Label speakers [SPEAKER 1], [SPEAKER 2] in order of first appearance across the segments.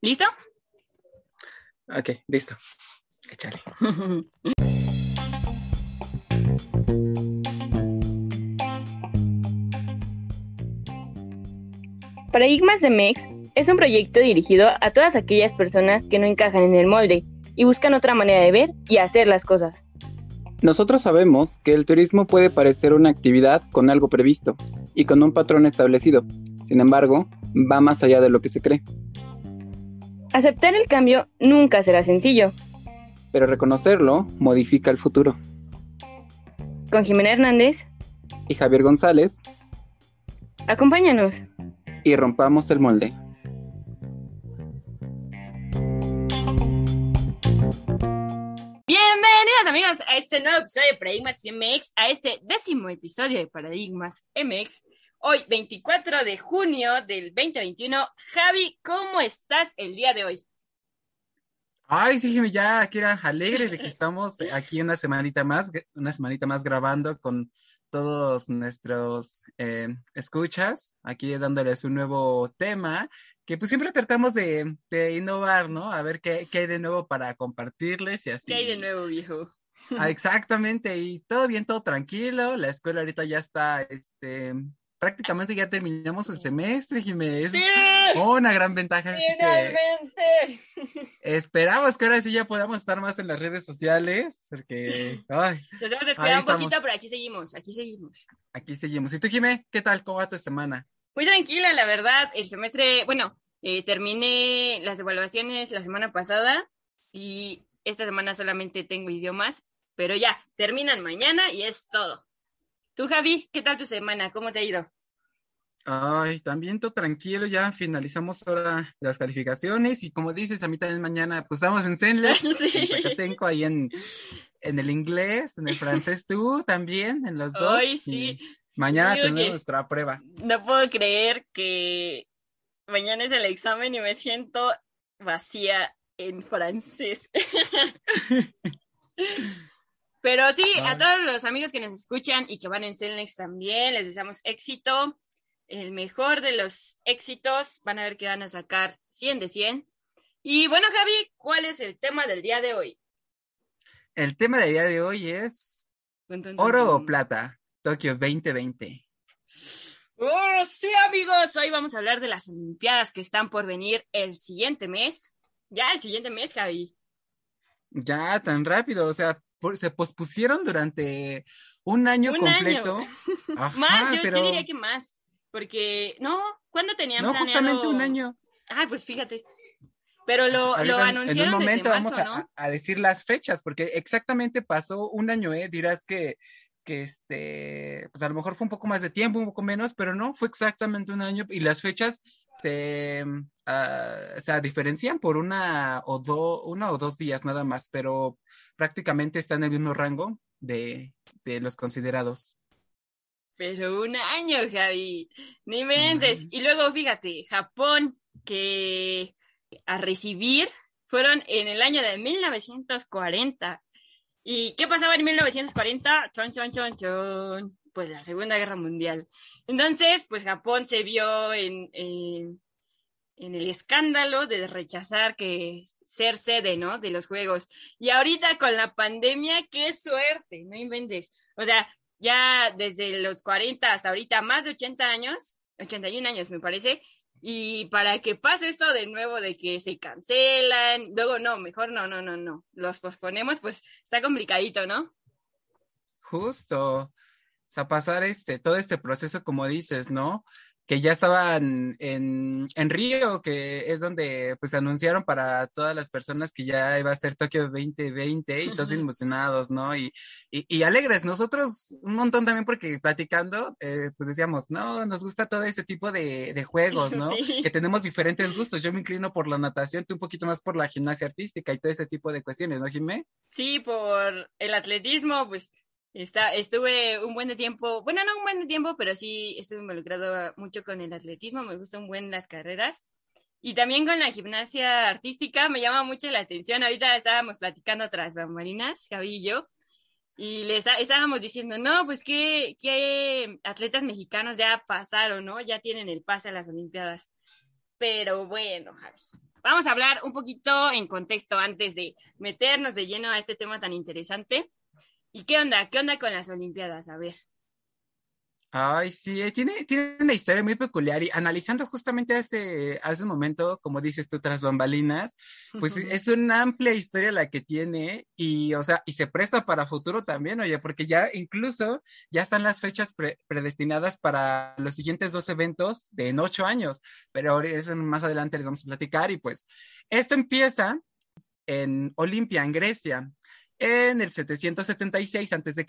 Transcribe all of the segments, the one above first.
[SPEAKER 1] ¿Listo?
[SPEAKER 2] Ok, listo. Échale.
[SPEAKER 3] Paradigmas de MEX es un proyecto dirigido a todas aquellas personas que no encajan en el molde y buscan otra manera de ver y hacer las cosas.
[SPEAKER 2] Nosotros sabemos que el turismo puede parecer una actividad con algo previsto y con un patrón establecido. Sin embargo, va más allá de lo que se cree.
[SPEAKER 3] Aceptar el cambio nunca será sencillo.
[SPEAKER 2] Pero reconocerlo modifica el futuro.
[SPEAKER 3] Con Jimena Hernández
[SPEAKER 2] y Javier González.
[SPEAKER 3] Acompáñanos.
[SPEAKER 2] Y rompamos el molde.
[SPEAKER 1] Bienvenidos amigos a este nuevo episodio de Paradigmas MX, a este décimo episodio de Paradigmas MX. Hoy, 24 de junio del 2021. Javi, ¿cómo estás el día de hoy?
[SPEAKER 2] Ay, sí, ya, que era alegre de que estamos aquí una semanita más, una semanita más grabando con todos nuestros eh, escuchas, aquí dándoles un nuevo tema, que pues siempre tratamos de, innovar, ¿no? A ver qué, qué, hay de nuevo para compartirles y así.
[SPEAKER 1] ¿Qué hay de nuevo, viejo?
[SPEAKER 2] Ah, exactamente, y todo bien, todo tranquilo, la escuela ahorita ya está, este, prácticamente ya terminamos el semestre, Jiménez.
[SPEAKER 1] ¡Sí!
[SPEAKER 2] Una gran ventaja.
[SPEAKER 1] ¡Finalmente!
[SPEAKER 2] esperamos que ahora sí ya podamos estar más en las redes sociales, porque... Ay,
[SPEAKER 1] Nos hemos descuidado un poquito, pero aquí seguimos, aquí seguimos.
[SPEAKER 2] Aquí seguimos. ¿Y tú, Jimé, qué tal? ¿Cómo va tu semana?
[SPEAKER 1] Muy tranquila, la verdad. El semestre, bueno, eh, terminé las evaluaciones la semana pasada y esta semana solamente tengo idiomas, pero ya, terminan mañana y es todo. Tú, Javi, ¿qué tal tu semana? ¿Cómo te ha ido?
[SPEAKER 2] Ay, también todo tranquilo, ya finalizamos ahora las calificaciones y como dices, a mí también mañana pues estamos en Zenler, sí. en ahí en, en el inglés, en el francés tú también, en los dos.
[SPEAKER 1] Ay, sí.
[SPEAKER 2] Mañana tenemos nuestra prueba.
[SPEAKER 1] No puedo creer que mañana es el examen y me siento vacía en francés. Pero sí, a todos los amigos que nos escuchan y que van en Celnex también, les deseamos éxito, el mejor de los éxitos. Van a ver que van a sacar 100 de 100. Y bueno, Javi, ¿cuál es el tema del día de hoy?
[SPEAKER 2] El tema del día de hoy es oro o plata, Tokio 2020.
[SPEAKER 1] Oh, sí, amigos, hoy vamos a hablar de las Olimpiadas que están por venir el siguiente mes. Ya el siguiente mes, Javi.
[SPEAKER 2] Ya, tan rápido, o sea, se pospusieron durante un año completo.
[SPEAKER 1] más, yo, diría que más, porque, no, ¿cuándo tenían No, justamente
[SPEAKER 2] un año.
[SPEAKER 1] Ah, pues fíjate. Pero lo, lo anunciaron En un momento vamos
[SPEAKER 2] a, decir las fechas, porque exactamente pasó un año, ¿eh? Dirás que, que este, pues a lo mejor fue un poco más de tiempo, un poco menos, pero no, fue exactamente un año y las fechas se, uh, diferencian por una o, do, una o dos días nada más, pero prácticamente está en el mismo rango de, los considerados.
[SPEAKER 1] Pero un año, Javi, ni mentes. Y luego, fíjate, Japón, que a recibir fueron en el año de 1940. ¿Y qué pasaba en 1940? Chon, chon, chon, chon. Pues la Segunda Guerra Mundial. Entonces, pues Japón se vio en, en el escándalo de rechazar que ser sede, ¿no? De los juegos. Y ahorita con la pandemia, qué suerte, no inventes. O sea, ya desde los 40 hasta ahorita, más de 80 años, 81 años me parece, y para que pase esto de nuevo de que se cancelan, luego no, mejor no, no, no, no, los posponemos, pues está complicadito, ¿no?
[SPEAKER 2] Justo. O sea, pasar este, todo este proceso, como dices, ¿no? Que ya estaban en, en, Río, que es donde pues anunciaron para todas las personas que ya iba a ser Tokio 2020 y todos emocionados, ¿no? Y, y, alegres, nosotros un montón también porque platicando, eh, pues decíamos, no, nos gusta todo este tipo de, de juegos, ¿no? Que tenemos diferentes gustos, yo me inclino por la natación, tú un poquito más por la gimnasia artística y todo este tipo de cuestiones, ¿no, Jimé?
[SPEAKER 1] Sí, por el atletismo, pues Está, estuve un buen tiempo, bueno, no un buen tiempo, pero sí estuve involucrado mucho con el atletismo, me gustan buen las carreras. Y también con la gimnasia artística me llama mucho la atención. Ahorita estábamos platicando tras marinas, Javi y yo, y les estábamos diciendo, no, pues que, que atletas mexicanos ya pasaron, ¿no? Ya tienen el pase a las Olimpiadas. pero bueno, Javi. Vamos a hablar un poquito en contexto antes de meternos de lleno a este tema tan interesante. ¿Y qué onda? ¿Qué onda con las Olimpiadas? A ver.
[SPEAKER 2] Ay, sí, eh, tiene, tiene una historia muy peculiar y analizando justamente hace, hace un momento, como dices tú, tras bambalinas, pues es una amplia historia la que tiene y, o sea, y se presta para futuro también, oye, porque ya incluso ya están las fechas predestinadas para los siguientes dos eventos de en ocho años, pero eso más adelante les vamos a platicar y pues esto empieza en Olimpia, en Grecia en el 776 a.C.,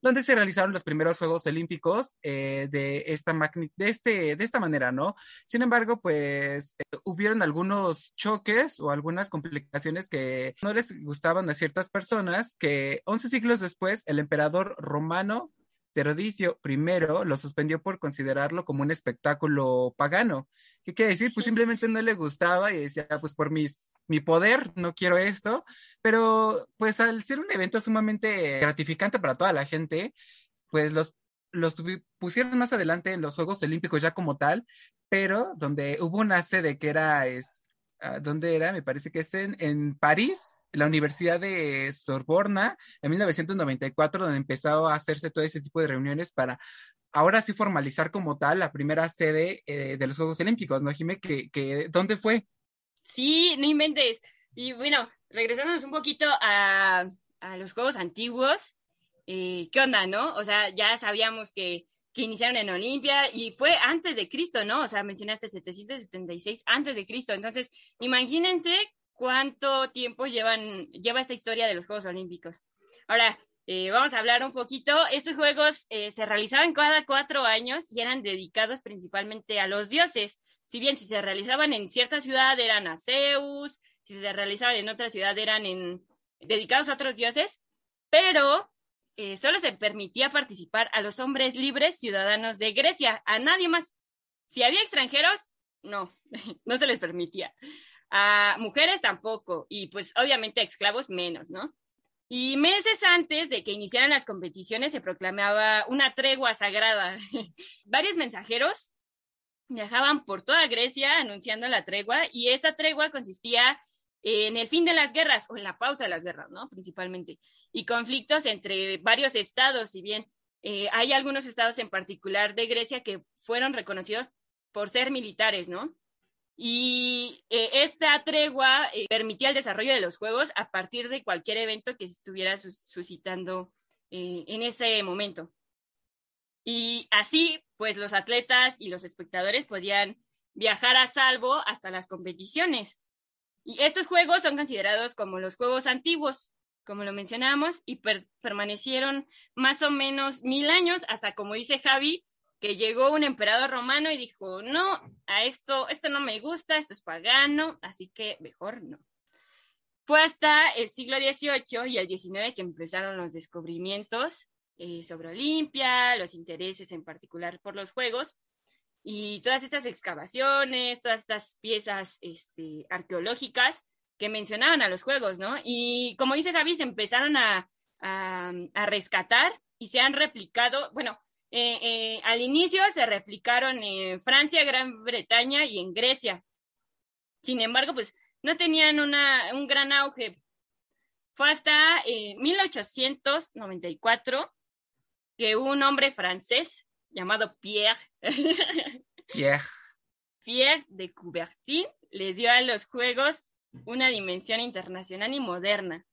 [SPEAKER 2] donde se realizaron los primeros Juegos Olímpicos eh, de, esta de, este, de esta manera, ¿no? Sin embargo, pues eh, hubieron algunos choques o algunas complicaciones que no les gustaban a ciertas personas, que 11 siglos después el emperador romano Teodosio I lo suspendió por considerarlo como un espectáculo pagano. ¿Qué quiere decir? Pues simplemente no le gustaba y decía, pues por mis, mi poder no quiero esto, pero pues al ser un evento sumamente gratificante para toda la gente, pues los, los pusieron más adelante en los Juegos Olímpicos ya como tal, pero donde hubo una sede que era, es, ah, ¿dónde era? Me parece que es en, en París, la Universidad de Sorbona en 1994, donde empezó a hacerse todo ese tipo de reuniones para ahora sí formalizar como tal la primera sede eh, de los Juegos Olímpicos, ¿no, Jimé? Que, ¿Dónde fue?
[SPEAKER 1] Sí, no inventes. Y bueno, regresándonos un poquito a, los Juegos antiguos, eh, ¿qué onda, no? O sea, ya sabíamos que, que iniciaron en Olimpia y fue antes de Cristo, ¿no? O sea, mencionaste 776 antes de Cristo. Entonces, imagínense cuánto tiempo llevan, lleva esta historia de los Juegos Olímpicos. Ahora, eh, vamos a hablar un poquito. Estos juegos eh, se realizaban cada cuatro años y eran dedicados principalmente a los dioses. Si bien si se realizaban en cierta ciudad eran a Zeus, si se realizaban en otra ciudad eran en, dedicados a otros dioses, pero eh, solo se permitía participar a los hombres libres ciudadanos de Grecia, a nadie más. Si había extranjeros, no, no se les permitía. A mujeres tampoco, y pues obviamente a esclavos menos, ¿no? Y meses antes de que iniciaran las competiciones se proclamaba una tregua sagrada. Varios mensajeros viajaban por toda Grecia anunciando la tregua y esta tregua consistía en el fin de las guerras o en la pausa de las guerras, ¿no? Principalmente. Y conflictos entre varios estados, si bien eh, hay algunos estados en particular de Grecia que fueron reconocidos por ser militares, ¿no? Y eh, esta tregua eh, permitía el desarrollo de los juegos a partir de cualquier evento que estuviera suscitando eh, en ese momento. Y así, pues los atletas y los espectadores podían viajar a salvo hasta las competiciones. Y estos juegos son considerados como los juegos antiguos, como lo mencionamos, y permanecieron más o menos mil años hasta, como dice Javi, que llegó un emperador romano y dijo, no, a esto, esto no me gusta, esto es pagano, así que mejor no. Fue hasta el siglo XVIII y el XIX que empezaron los descubrimientos eh, sobre Olimpia, los intereses en particular por los juegos y todas estas excavaciones, todas estas piezas este, arqueológicas que mencionaban a los juegos, ¿no? Y como dice Javi, se empezaron a, a rescatar y se han replicado, bueno, eh, eh, al inicio se replicaron en Francia, Gran Bretaña y en Grecia. Sin embargo, pues no tenían una, un gran auge. Fue hasta 1894 eh, que un hombre francés llamado Pierre,
[SPEAKER 2] Pierre.
[SPEAKER 1] Pierre de Coubertin le dio a los Juegos una dimensión internacional y moderna.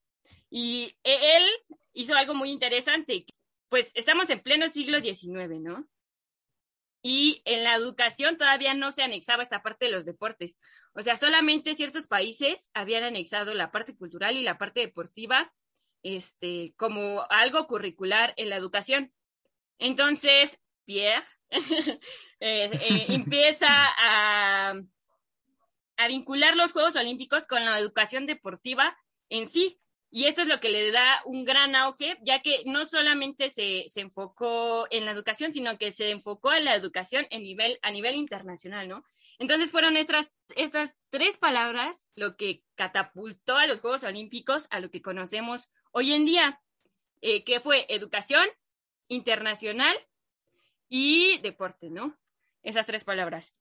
[SPEAKER 1] Y él hizo algo muy interesante, pues estamos en pleno siglo XIX, ¿no? Y en la educación todavía no se anexaba esta parte de los deportes. O sea, solamente ciertos países habían anexado la parte cultural y la parte deportiva este, como algo curricular en la educación. Entonces, Pierre eh, eh, empieza a, a vincular los Juegos Olímpicos con la educación deportiva en sí. Y esto es lo que le da un gran auge, ya que no solamente se, enfocó en la educación, sino que se enfocó en la educación en nivel, a nivel internacional, ¿no? Entonces fueron estas, estas tres palabras lo que catapultó a los Juegos Olímpicos a lo que conocemos hoy en día, eh, que fue educación internacional y deporte, ¿no? Esas tres palabras.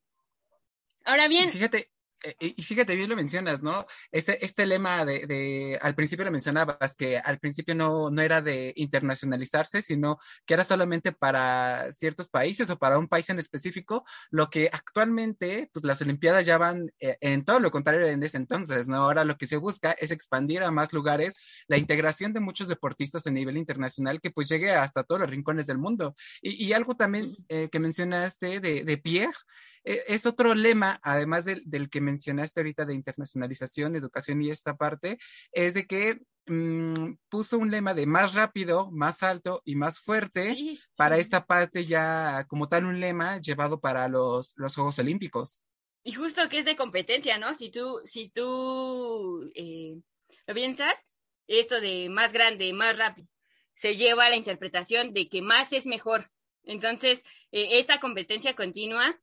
[SPEAKER 1] Ahora bien.
[SPEAKER 2] Fíjate, y fíjate, bien lo mencionas, ¿no? Este, este lema de, de, al principio lo mencionabas, que al principio no, no era de internacionalizarse, sino que era solamente para ciertos países o para un país en específico, lo que actualmente, pues las Olimpiadas ya van eh, en todo lo contrario en ese entonces, ¿no? Ahora lo que se busca es expandir a más lugares la integración de muchos deportistas a nivel internacional que pues llegue hasta todos los rincones del mundo. Y, y algo también eh, que mencionaste de, de Pierre, eh, es otro lema, además del, del, que mencionaste ahorita de internacionalización, educación y esta parte, es de que mmm, puso un lema de más rápido, más alto y más fuerte sí. para esta parte ya como tal un lema llevado para los, los Juegos Olímpicos.
[SPEAKER 1] Y justo que es de competencia, ¿no? Si tú, si tú eh, lo piensas, esto de más grande, más rápido, se lleva a la interpretación de que más es mejor. Entonces, eh, esta competencia continua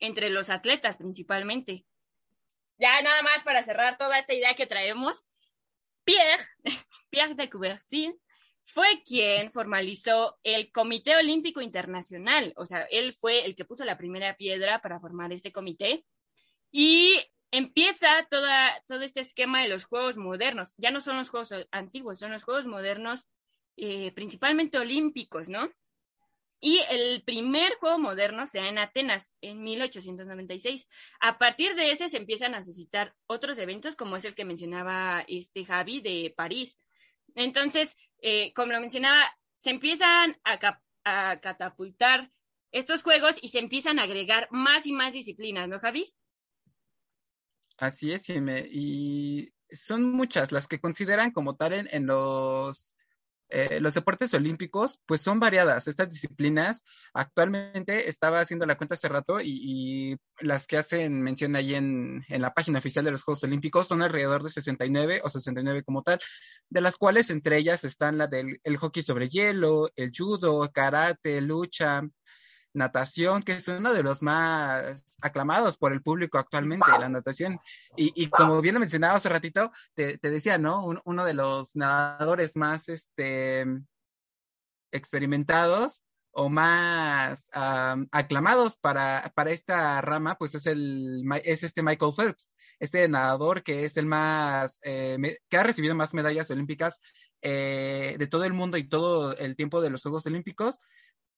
[SPEAKER 1] entre los atletas principalmente. Ya nada más para cerrar toda esta idea que traemos, Pierre, Pierre de Coubertin fue quien formalizó el Comité Olímpico Internacional, o sea, él fue el que puso la primera piedra para formar este comité y empieza toda, todo este esquema de los Juegos modernos. Ya no son los Juegos antiguos, son los Juegos modernos, eh, principalmente olímpicos, ¿no? Y el primer juego moderno se da en Atenas en 1896. A partir de ese se empiezan a suscitar otros eventos, como es el que mencionaba este Javi de París. Entonces, eh, como lo mencionaba, se empiezan a, catapultar estos juegos y se empiezan a agregar más y más disciplinas, ¿no, Javi?
[SPEAKER 2] Así es. Y son muchas las que consideran como tal en los eh, los deportes olímpicos, pues son variadas. Estas disciplinas, actualmente estaba haciendo la cuenta hace rato y, las que hacen mención ahí en, en, la página oficial de los Juegos Olímpicos son alrededor de 69 o 69 como tal, de las cuales entre ellas están la del el hockey sobre hielo, el judo, karate, lucha, natación, que es uno de los más aclamados por el público actualmente, la natación. Y, y como bien lo mencionaba hace ratito, te, te decía, ¿no? Un, uno de los nadadores más este, experimentados o más um, aclamados para, para esta rama, pues es, el, es este Michael Phelps, este nadador que es el más, eh, me, que ha recibido más medallas olímpicas eh, de todo el mundo y todo el tiempo de los Juegos Olímpicos.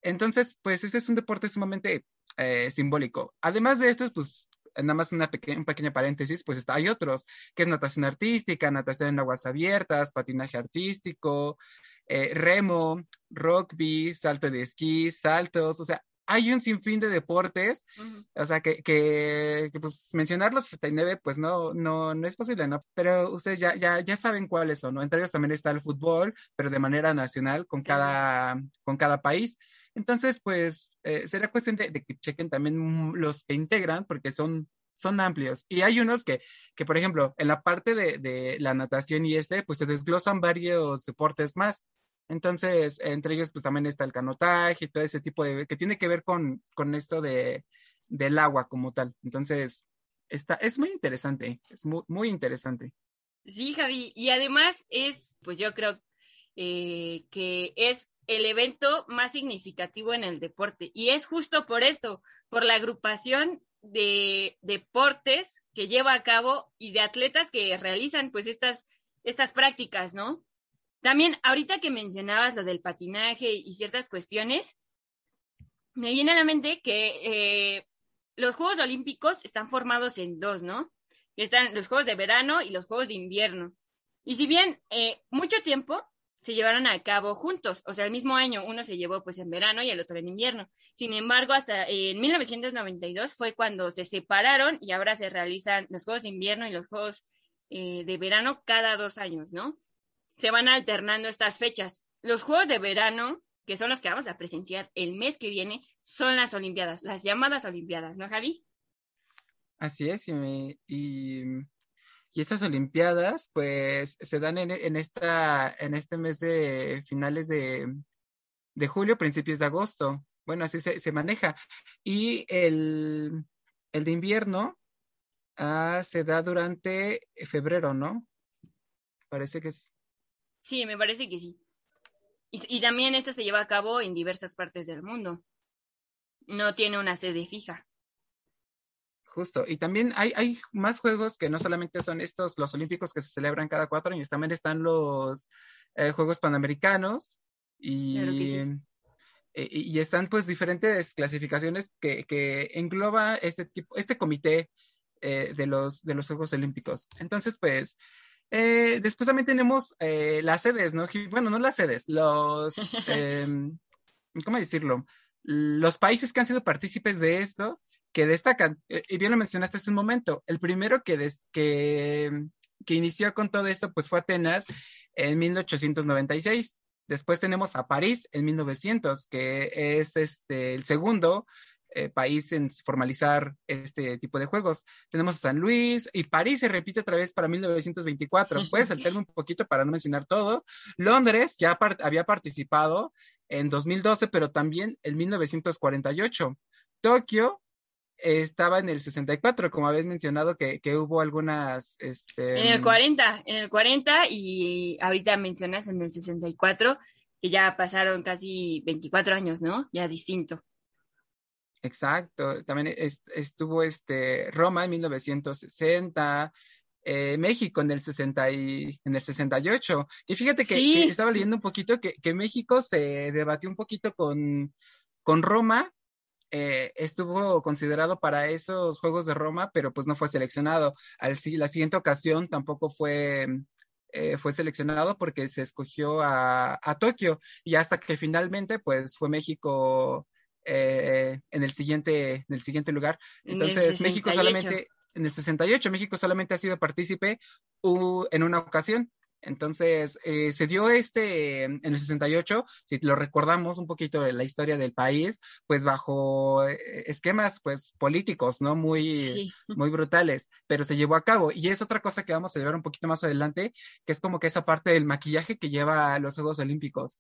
[SPEAKER 2] Entonces, pues este es un deporte sumamente eh, simbólico. Además de esto, pues nada más una pequeña, un pequeño paréntesis, pues está, hay otros, que es natación artística, natación en aguas abiertas, patinaje artístico, eh, remo, rugby, salto de esquí, saltos, o sea, hay un sinfín de deportes, uh -huh. o sea, que, que, que, pues mencionar los 69, pues no, no, no es posible, ¿no? Pero ustedes ya, ya, ya saben cuáles son, ¿no? Entre ellos también está el fútbol, pero de manera nacional con cada, con cada país. Entonces, pues, eh, será cuestión de, que chequen también los que integran, porque son, son amplios. Y hay unos que, que por ejemplo, en la parte de, la natación y este, pues se desglosan varios deportes más. Entonces, entre ellos, pues también está el canotaje y todo ese tipo de, que tiene que ver con, con esto de, del agua como tal. Entonces, está, es muy interesante, es muy, muy interesante.
[SPEAKER 1] Sí, Javi, y además es, pues yo creo eh, que es el evento más significativo en el deporte. Y es justo por esto, por la agrupación de deportes que lleva a cabo y de atletas que realizan pues estas, estas prácticas, ¿no? También, ahorita que mencionabas lo del patinaje y ciertas cuestiones, me viene a la mente que eh, los Juegos Olímpicos están formados en dos, ¿no? Están los Juegos de verano y los Juegos de invierno. Y si bien eh, mucho tiempo se llevaron a cabo juntos, o sea, el mismo año uno se llevó pues en verano y el otro en invierno. Sin embargo, hasta en 1992 fue cuando se separaron y ahora se realizan los Juegos de invierno y los Juegos eh, de verano cada dos años, ¿no? Se van alternando estas fechas. Los Juegos de verano, que son los que vamos a presenciar el mes que viene, son las Olimpiadas, las llamadas Olimpiadas, ¿no, Javi?
[SPEAKER 2] Así es, y, me, y y estas Olimpiadas, pues, se dan en, en, esta, en este mes de finales de, julio, principios de agosto. Bueno, así se, maneja. Y el, de invierno ah, se da durante febrero, ¿no? Parece que es.
[SPEAKER 1] Sí, me parece que sí. Y, y también esto se lleva a cabo en diversas partes del mundo. No tiene una sede fija.
[SPEAKER 2] Justo, y también hay, hay más juegos que no solamente son estos, los olímpicos que se celebran cada cuatro años, también están los eh, Juegos Panamericanos y, eh, y, están pues diferentes clasificaciones que, que engloba este tipo, este comité eh, de, los, de los Juegos Olímpicos. Entonces, pues, después también tenemos las sedes, ¿no? Bueno, no las sedes, los, em, ¿cómo decirlo? Los países que han sido partícipes de esto que destacan, eh, y bien lo mencionaste hace un momento, el primero que, que, que inició con todo esto pues fue Atenas en 1896. Después tenemos a París en 1900, que es este, el segundo eh, país en formalizar este tipo de juegos. Tenemos a San Luis y París se repite otra vez para 1924. Puedes saltarme un poquito para no mencionar todo. Londres ya había participado en 2012, pero también en 1948. Tokio estaba en el 64, como habéis mencionado que, que hubo algunas... Este,
[SPEAKER 1] en el 40, en el 40 y ahorita mencionas en el 64, que ya pasaron casi 24 años, ¿no? Ya distinto.
[SPEAKER 2] Exacto, también estuvo este Roma en 1960, eh, México en el 60 y, en el 68. Y fíjate que, que estaba leyendo un poquito que, que, México se debatió un poquito con, con Roma eh, estuvo considerado para esos Juegos de Roma, pero pues no fue seleccionado. Al, la siguiente ocasión tampoco fue, eh, fue seleccionado porque se escogió a, a, Tokio y hasta que finalmente pues fue México eh, en, el siguiente, en el siguiente lugar. Entonces México solamente, en el 68, México solamente ha sido partícipe en una ocasión entonces, eh, se dio este en el 68, si lo recordamos un poquito de la historia del país, pues bajo eh, esquemas pues políticos, ¿no? Muy, muy brutales, pero se llevó a cabo. Y es otra cosa que vamos a llevar un poquito más adelante, que es como que esa parte del maquillaje que lleva a los Juegos Olímpicos.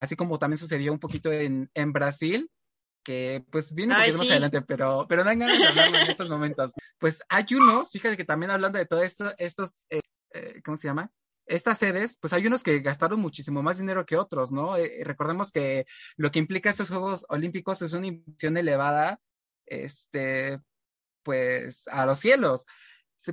[SPEAKER 2] Así como también sucedió un poquito en, en Brasil, que pues viene un poquito más adelante, pero, pero no hay ganas de hablarlo en estos momentos. Pues hay unos, fíjate que también hablando de todo esto, estos, eh, ¿cómo se llama? Estas sedes, pues hay unos que gastaron muchísimo más dinero que otros, ¿no? Eh, recordemos que lo que implica estos Juegos Olímpicos es una inversión elevada, este, pues a los cielos.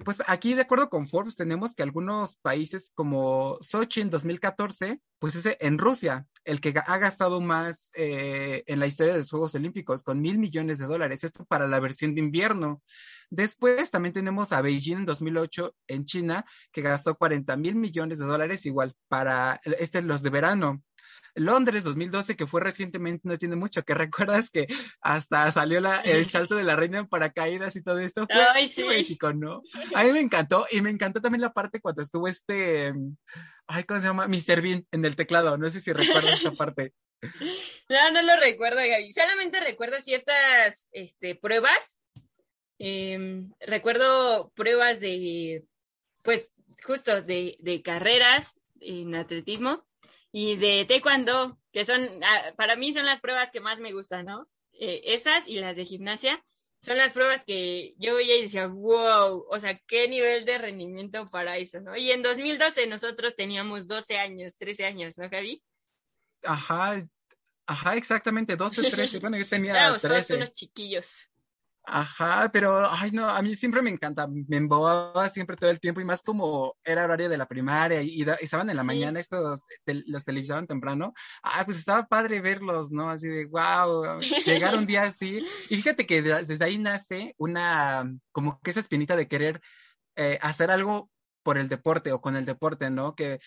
[SPEAKER 2] Pues aquí, de acuerdo con Forbes, tenemos que algunos países como Sochi en 2014, pues es en Rusia, el que ha gastado más eh, en la historia de los Juegos Olímpicos, con mil millones de dólares. Esto para la versión de invierno. Después también tenemos a Beijing en 2008 en China, que gastó 40 mil millones de dólares igual para este, los de verano. Londres 2012, que fue recientemente, no tiene mucho, que recuerdas que hasta salió la, el salto de la reina en paracaídas y todo esto. Fue
[SPEAKER 1] Ay, sí.
[SPEAKER 2] México, ¿no? A mí me encantó y me encantó también la parte cuando estuvo este, ay, ¿cómo se llama? Mr. Bean en el teclado, no sé si recuerdas esa parte.
[SPEAKER 1] No, no lo recuerdo, Gaby. Solamente recuerdo ciertas este, pruebas Em, recuerdo pruebas de, pues, justo de, de, carreras en atletismo y de taekwondo, que son, ah, para mí son las pruebas que más me gustan, ¿no? Eh, esas y las de gimnasia son las pruebas que yo veía y decía, wow, o sea, qué nivel de rendimiento para eso, ¿no? Y en 2012 nosotros teníamos 12 años, 13 años, ¿no, Javi?
[SPEAKER 2] Ajá, ajá, exactamente, 12, 13, bueno, yo tenía Éramos 13.
[SPEAKER 1] unos chiquillos.
[SPEAKER 2] Ajá, pero, ay, no, a mí siempre me encanta, me embobaba siempre todo el tiempo y más como era horario de la primaria y, estaban en la mañana estos, los televisaban temprano, ah, pues estaba padre verlos, ¿no? Así de, wow, llegar un día así. Y fíjate que desde ahí nace una, como que esa espinita de querer eh, hacer algo por el deporte o con el deporte, ¿no? Que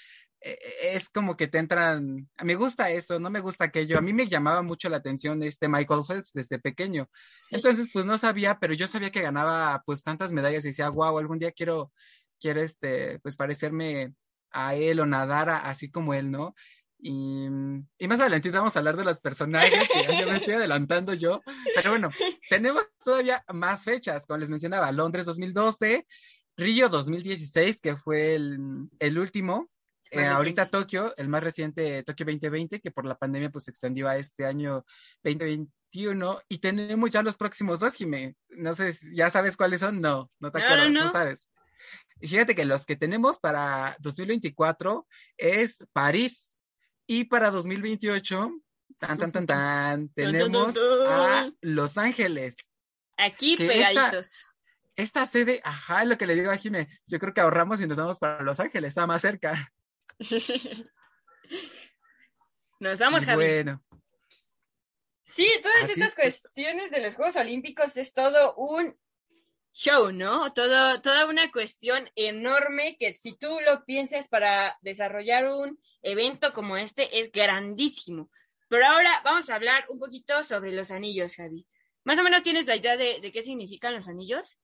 [SPEAKER 2] es como que te entran, me gusta eso, no me gusta aquello. A mí me llamaba mucho la atención este Michael Phelps desde pequeño. Entonces, pues no sabía, pero yo sabía que ganaba pues tantas medallas y decía, wow, algún día quiero, quiero este, pues parecerme a él o nadar así como él, ¿no? Y, y, más adelante vamos a hablar de los personajes, que ya me estoy adelantando yo. Pero bueno, tenemos todavía más fechas, como les mencionaba, Londres 2012, Río 2016, que fue el, el último, eh, ahorita Tokio, el más reciente, Tokio 2020, que por la pandemia pues se extendió a este año 2021 y tenemos ya los próximos dos, Jimé. No sé, ¿ya sabes cuáles son? No, no te acuerdas, no, sabes. Y fíjate que los que tenemos para 2024 es París y para 2028, tan, tan, tan, tan, tenemos a Los Ángeles.
[SPEAKER 1] Aquí pegaditos.
[SPEAKER 2] esta sede, ajá, lo que le digo a Jimé, yo creo que ahorramos y nos vamos para Los Ángeles, está más cerca.
[SPEAKER 1] nos vamos, Javi.
[SPEAKER 2] Bueno.
[SPEAKER 1] Sí, todas estas cuestiones de los Juegos Olímpicos es todo un show, ¿no? Todo, toda una cuestión enorme que si tú lo piensas para desarrollar un evento como este es grandísimo. Pero ahora vamos a hablar un poquito sobre los anillos, Javi. ¿Más o menos tienes la idea de, qué significan los anillos?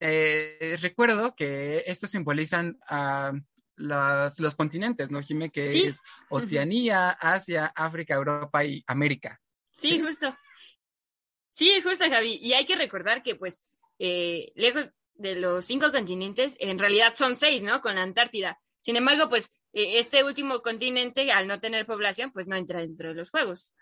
[SPEAKER 2] Eh, recuerdo que estos simbolizan a los continentes, ¿no, Jimé? Que es Oceanía, Asia, África, Europa y América.
[SPEAKER 1] Sí, justo. Sí, justo, Javi. Y hay que recordar que, pues, eh, lejos de los cinco continentes, en realidad son seis, ¿no? Con la Antártida. Sin embargo, pues, e, este último continente, al no tener población, pues no entra dentro de los juegos.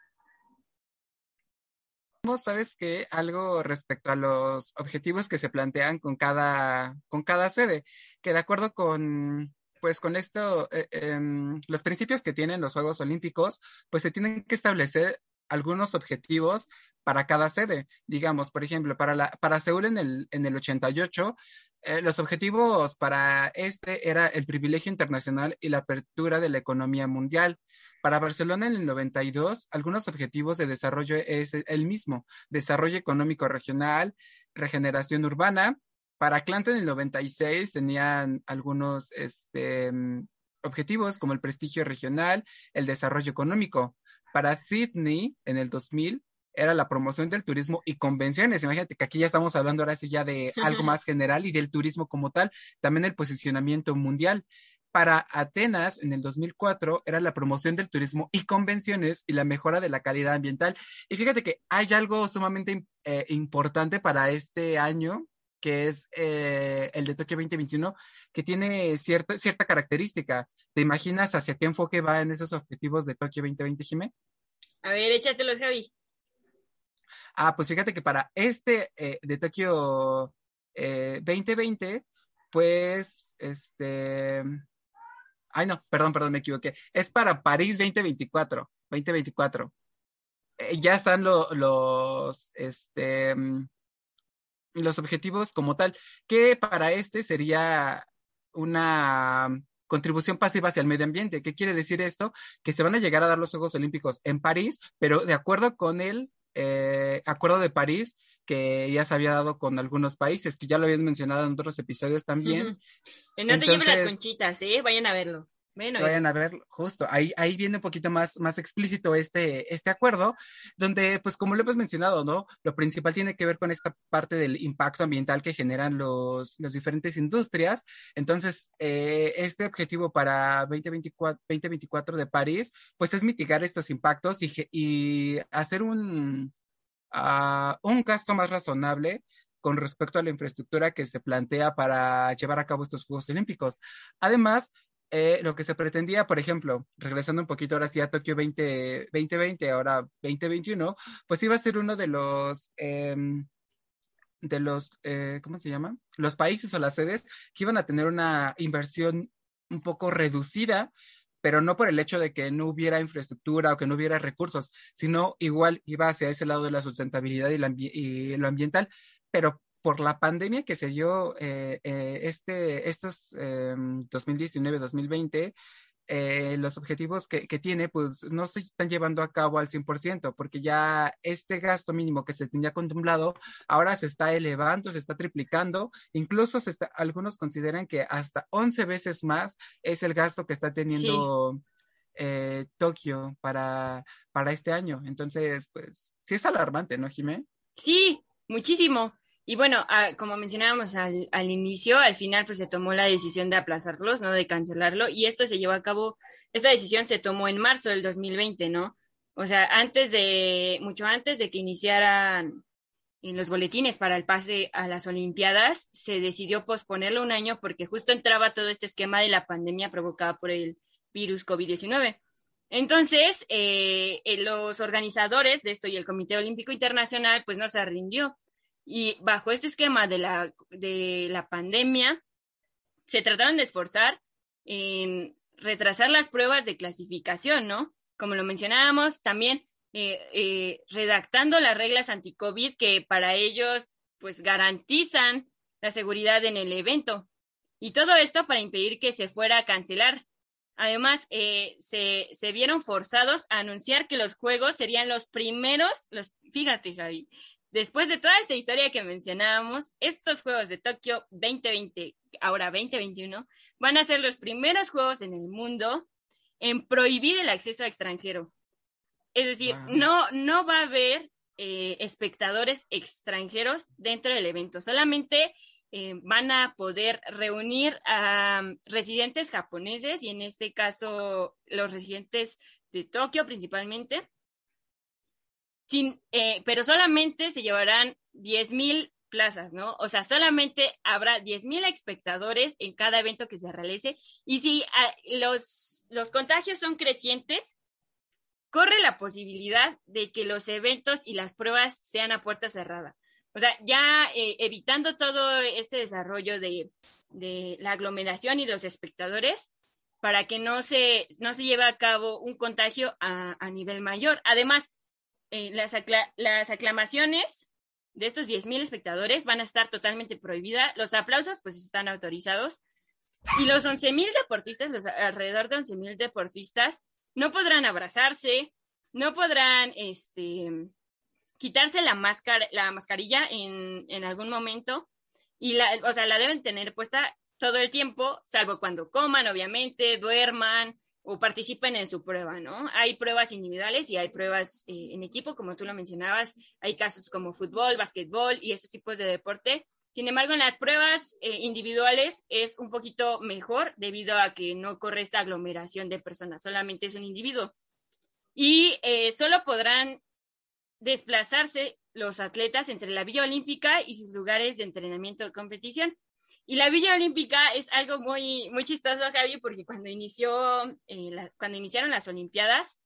[SPEAKER 2] ¿Sabes qué? Algo respecto a los objetivos que se plantean con cada, con cada sede, que de acuerdo con, pues con esto, eh, em, los principios que tienen los Juegos Olímpicos, pues se tienen que establecer algunos objetivos para cada sede. Digamos, por ejemplo, para, la, para Seúl en el, en el 88, eh, los objetivos para este era el privilegio internacional y la apertura de la economía mundial. Para Barcelona en el 92, algunos objetivos de desarrollo es el mismo, desarrollo económico regional, regeneración urbana. Para Atlanta en el 96 tenían algunos este, objetivos como el prestigio regional, el desarrollo económico. Para Sydney, en el 2000, era la promoción del turismo y convenciones. Imagínate que aquí ya estamos hablando ahora sí ya de algo más general y del turismo como tal, también el posicionamiento mundial. Para Atenas, en el 2004, era la promoción del turismo y convenciones y la mejora de la calidad ambiental. Y fíjate que hay algo sumamente eh, importante para este año, que es eh, el de Tokio 2021, que tiene cierta, cierta característica. ¿Te imaginas hacia qué enfoque va en esos objetivos de Tokio 2020, Jimé?
[SPEAKER 1] A ver, échatelos, Javi.
[SPEAKER 2] Ah, pues fíjate que para este eh, de Tokio 2020, eh, pues, este... Ay, no, perdón, perdón, me equivoqué. Es para París 2024, 2024. ya están los, este, los objetivos como tal, que para este sería una contribución pasiva hacia el medio ambiente. ¿Qué quiere decir esto? Que se van a llegar a dar los Juegos Olímpicos en París, pero de acuerdo con el eh, Acuerdo de París, que ya se había dado con algunos países, que ya lo habías mencionado en otros episodios también.
[SPEAKER 1] No te lleven las conchitas, ¿eh? Vayan a verlo.
[SPEAKER 2] Vayan a ver, justo, ahí, ahí viene un poquito más, más explícito este, este acuerdo, donde, pues como lo hemos mencionado, ¿no? Lo principal tiene que ver con esta parte del impacto ambiental que generan los, las diferentes industrias. Entonces, eh, este objetivo para 2024, 2024 de París, pues es mitigar estos impactos y, y hacer un, uh, un gasto más razonable con respecto a la infraestructura que se plantea para llevar a cabo estos Juegos Olímpicos. Además, eh, lo que se pretendía, por ejemplo, regresando un poquito ahora sí a Tokio 20, 2020, ahora 2021, pues iba a ser uno de los, em, de los, eh, ¿cómo se llama? Los países o las sedes que iban a tener una inversión un poco reducida, pero no por el hecho de que no hubiera infraestructura o que no hubiera recursos, sino igual iba hacia ese lado de la sustentabilidad y, y lo ambiental, pero por la pandemia que se dio eh, eh, este, estos 2019-2020, em, eh, los objetivos que, tiene, pues no se están llevando a cabo al 100%, porque ya este gasto mínimo que se tenía contemplado ahora se está elevando, se está triplicando, incluso se está, algunos consideran que hasta 11 veces más es el gasto que está teniendo Tokio para, para este año. Entonces, pues sí es alarmante, ¿no, Jimé?
[SPEAKER 1] Sí, muchísimo. Y bueno, ah, como mencionábamos al, al, inicio, al final pues se tomó la decisión de aplazarlos, ¿no? De cancelarlo. Y esto se llevó a cabo, esta decisión se tomó en marzo del 2020, ¿no? O sea, antes de, mucho antes de que iniciaran en los boletines para el pase a las Olimpiadas, se decidió posponerlo un año porque justo entraba todo este esquema de la pandemia provocada por el virus COVID-19. Entonces, eh, eh, los organizadores de esto y el Comité Olímpico Internacional, pues no se rindió y bajo este esquema de la, de la pandemia, se trataron de esforzar en retrasar las pruebas de clasificación, ¿no? Como lo mencionábamos, también eh, eh, redactando las reglas anti-COVID que para ellos pues garantizan la seguridad en el evento. Y todo esto para impedir que se fuera a cancelar. Además, eh, se, se, vieron forzados a anunciar que los juegos serían los primeros, los, fíjate Javi, después de toda esta historia que mencionábamos, estos Juegos de Tokio 2020, ahora 2021, van a ser los primeros juegos en el mundo en prohibir el acceso a extranjero. Es decir, no, no va a haber eh, espectadores extranjeros dentro del evento, solamente eh, van a poder reunir a mm, residentes japoneses y en este caso los residentes de Tokio principalmente, sin, eh, pero solamente se llevarán 10.000 plazas, ¿no? O sea, solamente habrá 10.000 espectadores en cada evento que se realice y si ah, los, los contagios son crecientes, corre la posibilidad de que los eventos y las pruebas sean a puerta cerrada. O sea, ya eh, evitando todo este desarrollo de, la aglomeración y los espectadores para que no se, no se lleve a cabo un contagio a, nivel mayor. Además, eh, las, las aclamaciones de estos 10.000 espectadores van a estar totalmente prohibidas. Los aplausos, pues, están autorizados. Y los 11.000 deportistas, los alrededor de 11.000 deportistas, no podrán abrazarse, no podrán, este, quitarse la máscara, la mascarilla en, en algún momento y la, o sea, la deben tener puesta todo el tiempo, salvo cuando coman, obviamente, duerman o participen en su prueba, ¿no? Hay pruebas individuales y hay pruebas eh, en equipo, como tú lo mencionabas. Hay casos como fútbol, básquetbol y esos tipos de deporte. Sin embargo, en las pruebas eh, individuales es un poquito mejor debido a que no corre esta aglomeración de personas, solamente es un individuo. Y eh, solo podrán desplazarse los atletas entre la Villa Olímpica y sus lugares de entrenamiento de competición. Y la Villa Olímpica es algo muy, muy chistoso, Javi, porque cuando inició, eh, cuando iniciaron las Olimpiadas,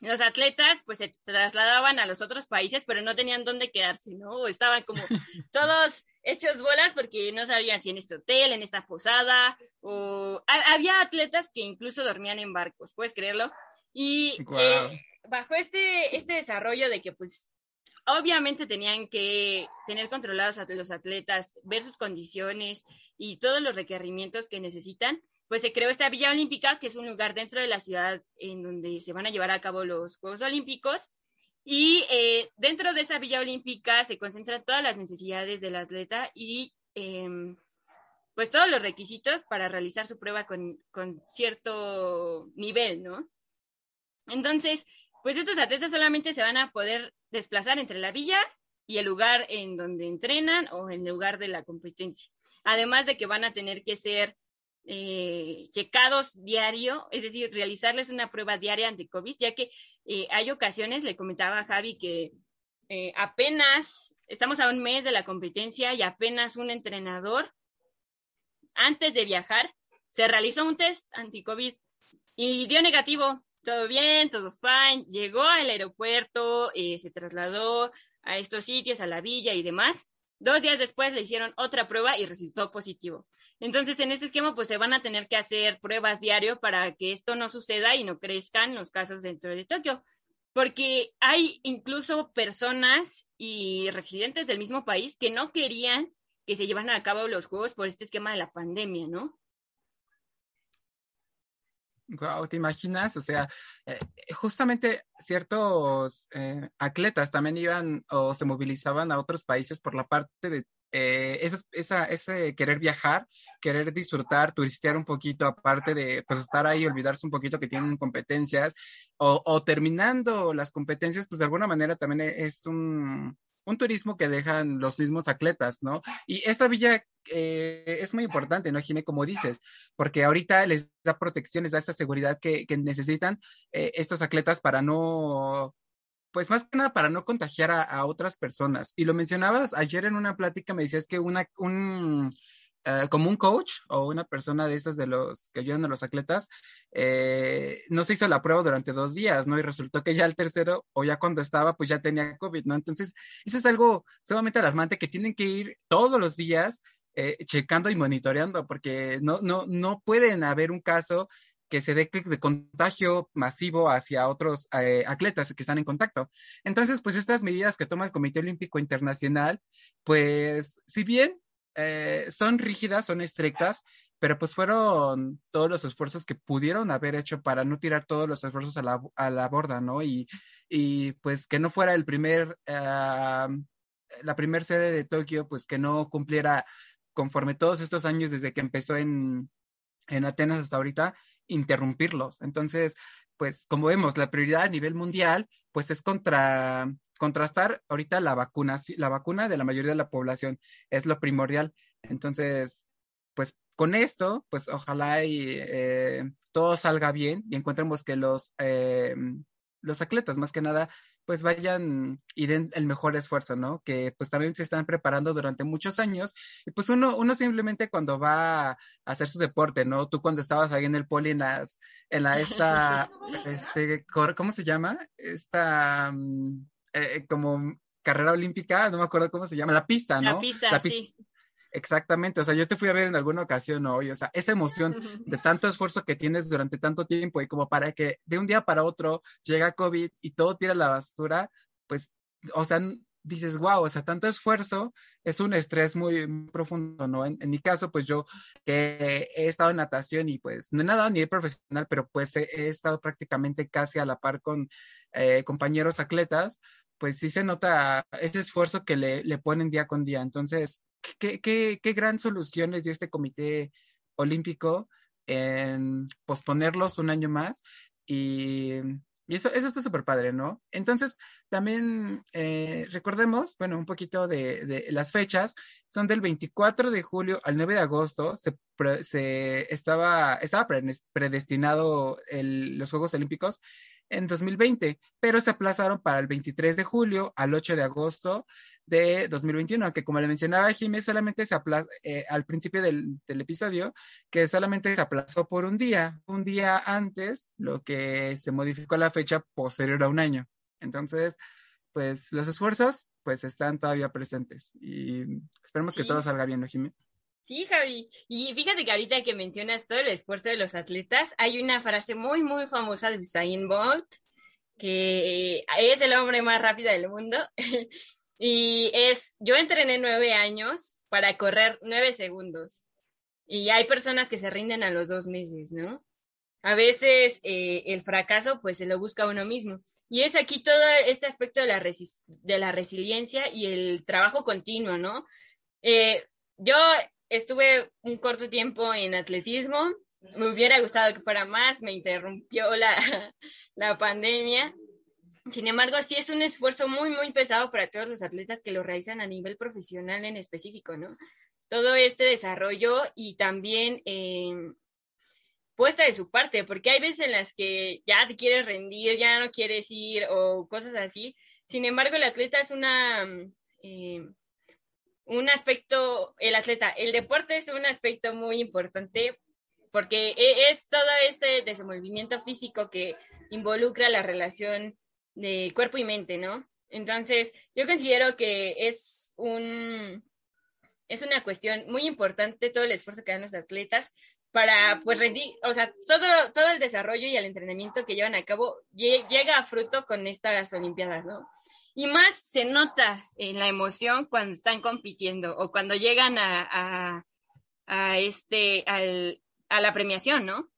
[SPEAKER 1] los atletas pues se trasladaban a los otros países, pero no tenían dónde quedarse, ¿no? O estaban como todos hechos bolas porque no sabían si en este hotel, en esta posada, o había atletas que incluso dormían en barcos, ¿puedes creerlo? Y eh, bajo este, este desarrollo de que pues obviamente tenían que tener controlados a los atletas, ver sus condiciones y todos los requerimientos que necesitan, pues se creó esta Villa Olímpica, que es un lugar dentro de la ciudad en donde se van a llevar a cabo los Juegos Olímpicos. Y eh, dentro de esa Villa Olímpica se concentran todas las necesidades del atleta y em, pues todos los requisitos para realizar su prueba con, con cierto nivel, ¿no? Entonces, pues estos atletas solamente se van a poder desplazar entre la villa y el lugar en donde entrenan o en el lugar de la competencia. Además de que van a tener que ser eh, checados diario, es decir, realizarles una prueba diaria ante COVID, ya que eh, hay ocasiones, le comentaba a Javi, que eh, apenas estamos a un mes de la competencia y apenas un entrenador, antes de viajar, se realizó un test anti-COVID y dio negativo todo bien, todo fine, llegó al aeropuerto, eh, se trasladó a estos sitios, a la villa y demás. Dos días después le hicieron otra prueba y resultó positivo. Entonces, en este esquema, pues se van a tener que hacer pruebas diario para que esto no suceda y no crezcan los casos dentro de Tokio. Porque hay incluso personas y residentes del mismo país que no querían que se llevaran a cabo los juegos por este esquema de la pandemia, ¿no?
[SPEAKER 2] Wow, ¿te imaginas? O sea, eh, justamente ciertos eh, atletas también iban o se movilizaban a otros países por la parte de eh, esa, ese querer viajar, querer disfrutar, turistear un poquito, aparte de pues estar ahí, olvidarse un poquito que tienen competencias, o, o terminando las competencias, pues de alguna manera también es un, un turismo que dejan los mismos atletas, ¿no? Y esta villa eh, es muy importante, ¿no, Jimé? Como dices, porque ahorita les da protección, les da esa seguridad que, necesitan eh, estos atletas para no, pues más que nada para no contagiar a, otras personas. Y lo mencionabas ayer en una plática, me decías que una, un, eh, como un coach o una persona de esas de los que ayudan a los atletas, eh, no se hizo la prueba durante dos días, ¿no? Y resultó que ya el tercero o ya cuando estaba, pues ya tenía COVID, ¿no? Entonces, eso es algo sumamente alarmante que tienen que ir todos los días eh, checando y monitoreando, porque no, no, no pueden haber un caso que se dé de contagio masivo hacia otros atletas que están en contacto. Entonces, pues estas medidas que toma el Comité Olímpico Internacional, pues si bien eh, son rígidas, son estrictas, pero pues fueron todos los esfuerzos que pudieron haber hecho para no tirar todos los esfuerzos a la, a la borda, ¿no? Y, y, pues que no fuera el primer, uh, la primer sede de Tokio, pues que no cumpliera conforme todos estos años desde que empezó en, en Atenas hasta ahorita, interrumpirlos. Entonces, pues como vemos, la prioridad a nivel mundial, pues es contra, contrastar ahorita la vacuna, la vacuna de la mayoría de la población es lo primordial. Entonces, pues con esto, pues ojalá y eh, todo salga bien y encontremos que los, eh, los atletas, más que nada, pues vayan y den el mejor esfuerzo, ¿no? Que pues también se están preparando durante muchos años y pues uno, uno simplemente cuando va a hacer su deporte, ¿no? Tú cuando estabas ahí en el poli en las, en la esta, este, ¿cómo se llama? Esta, mm, eh, como carrera olímpica, no me acuerdo cómo se llama, la pista, ¿no?
[SPEAKER 1] La pista, la pista. sí.
[SPEAKER 2] Exactamente, o sea, yo te fui a ver en alguna ocasión hoy, o sea, esa emoción de tanto esfuerzo que tienes durante tanto tiempo y como para que de un día para otro llega COVID y todo tira la basura, pues, o sea, dices, wow, o sea, tanto esfuerzo es un estrés muy, profundo, ¿no? En, mi caso, pues yo que he estado en natación y pues no he nadado a nivel profesional, pero pues he, estado prácticamente casi a la par con eh, compañeros atletas, pues sí se nota ese esfuerzo que le, le ponen día con día. Entonces, qué, qué, qué gran soluciones dio este comité olímpico en posponerlos un año más y, y eso, eso está súper padre, ¿no? Entonces, también eh, recordemos, bueno, un poquito de, las fechas, son del 24 de julio al 9 de agosto, se, se estaba, estaba predestinado el, los Juegos Olímpicos en 2020, pero se aplazaron para el 23 de julio al 8 de agosto de 2021, que como le mencionaba Jiménez, solamente se aplazó eh, al principio del, del, episodio, que solamente se aplazó por un día, un día antes, lo que se modificó la fecha posterior a un año. Entonces, pues los esfuerzos pues están todavía presentes y esperemos sí. que todo salga bien, ¿no, Jiménez?
[SPEAKER 1] Sí, Javi. Y fíjate que ahorita que mencionas todo el esfuerzo de los atletas, hay una frase muy, muy famosa de Usain Bolt, que es el hombre más rápido del mundo. y es, yo entrené nueve años para correr nueve segundos. Y hay personas que se rinden a los dos meses, ¿no? A veces eh, el fracaso pues se lo busca uno mismo. Y es aquí todo este aspecto de la, de la resiliencia y el trabajo continuo, ¿no? Eh, yo estuve un corto tiempo en atletismo, me hubiera gustado que fuera más, me interrumpió la, la pandemia. Sin embargo, sí es un esfuerzo muy, muy pesado para todos los atletas que lo realizan a nivel profesional en específico, ¿no? Todo este desarrollo y también eh, puesta de su parte, porque hay veces en las que ya te quieres rendir, ya no quieres ir o cosas así. Sin embargo, el atleta es una... Eh, un aspecto, el atleta, el deporte es un aspecto muy importante porque e, es todo este desenvolvimiento físico que involucra la relación de cuerpo y mente, ¿no? Entonces, yo considero que es un es una cuestión muy importante todo el esfuerzo que dan los atletas para pues rendir, o sea, todo, todo el desarrollo y el entrenamiento que llevan a cabo llega a fruto con estas Olimpiadas, ¿no? Y más se nota en la emoción cuando están compitiendo o cuando llegan a, a, a este, al, a la premiación, ¿no?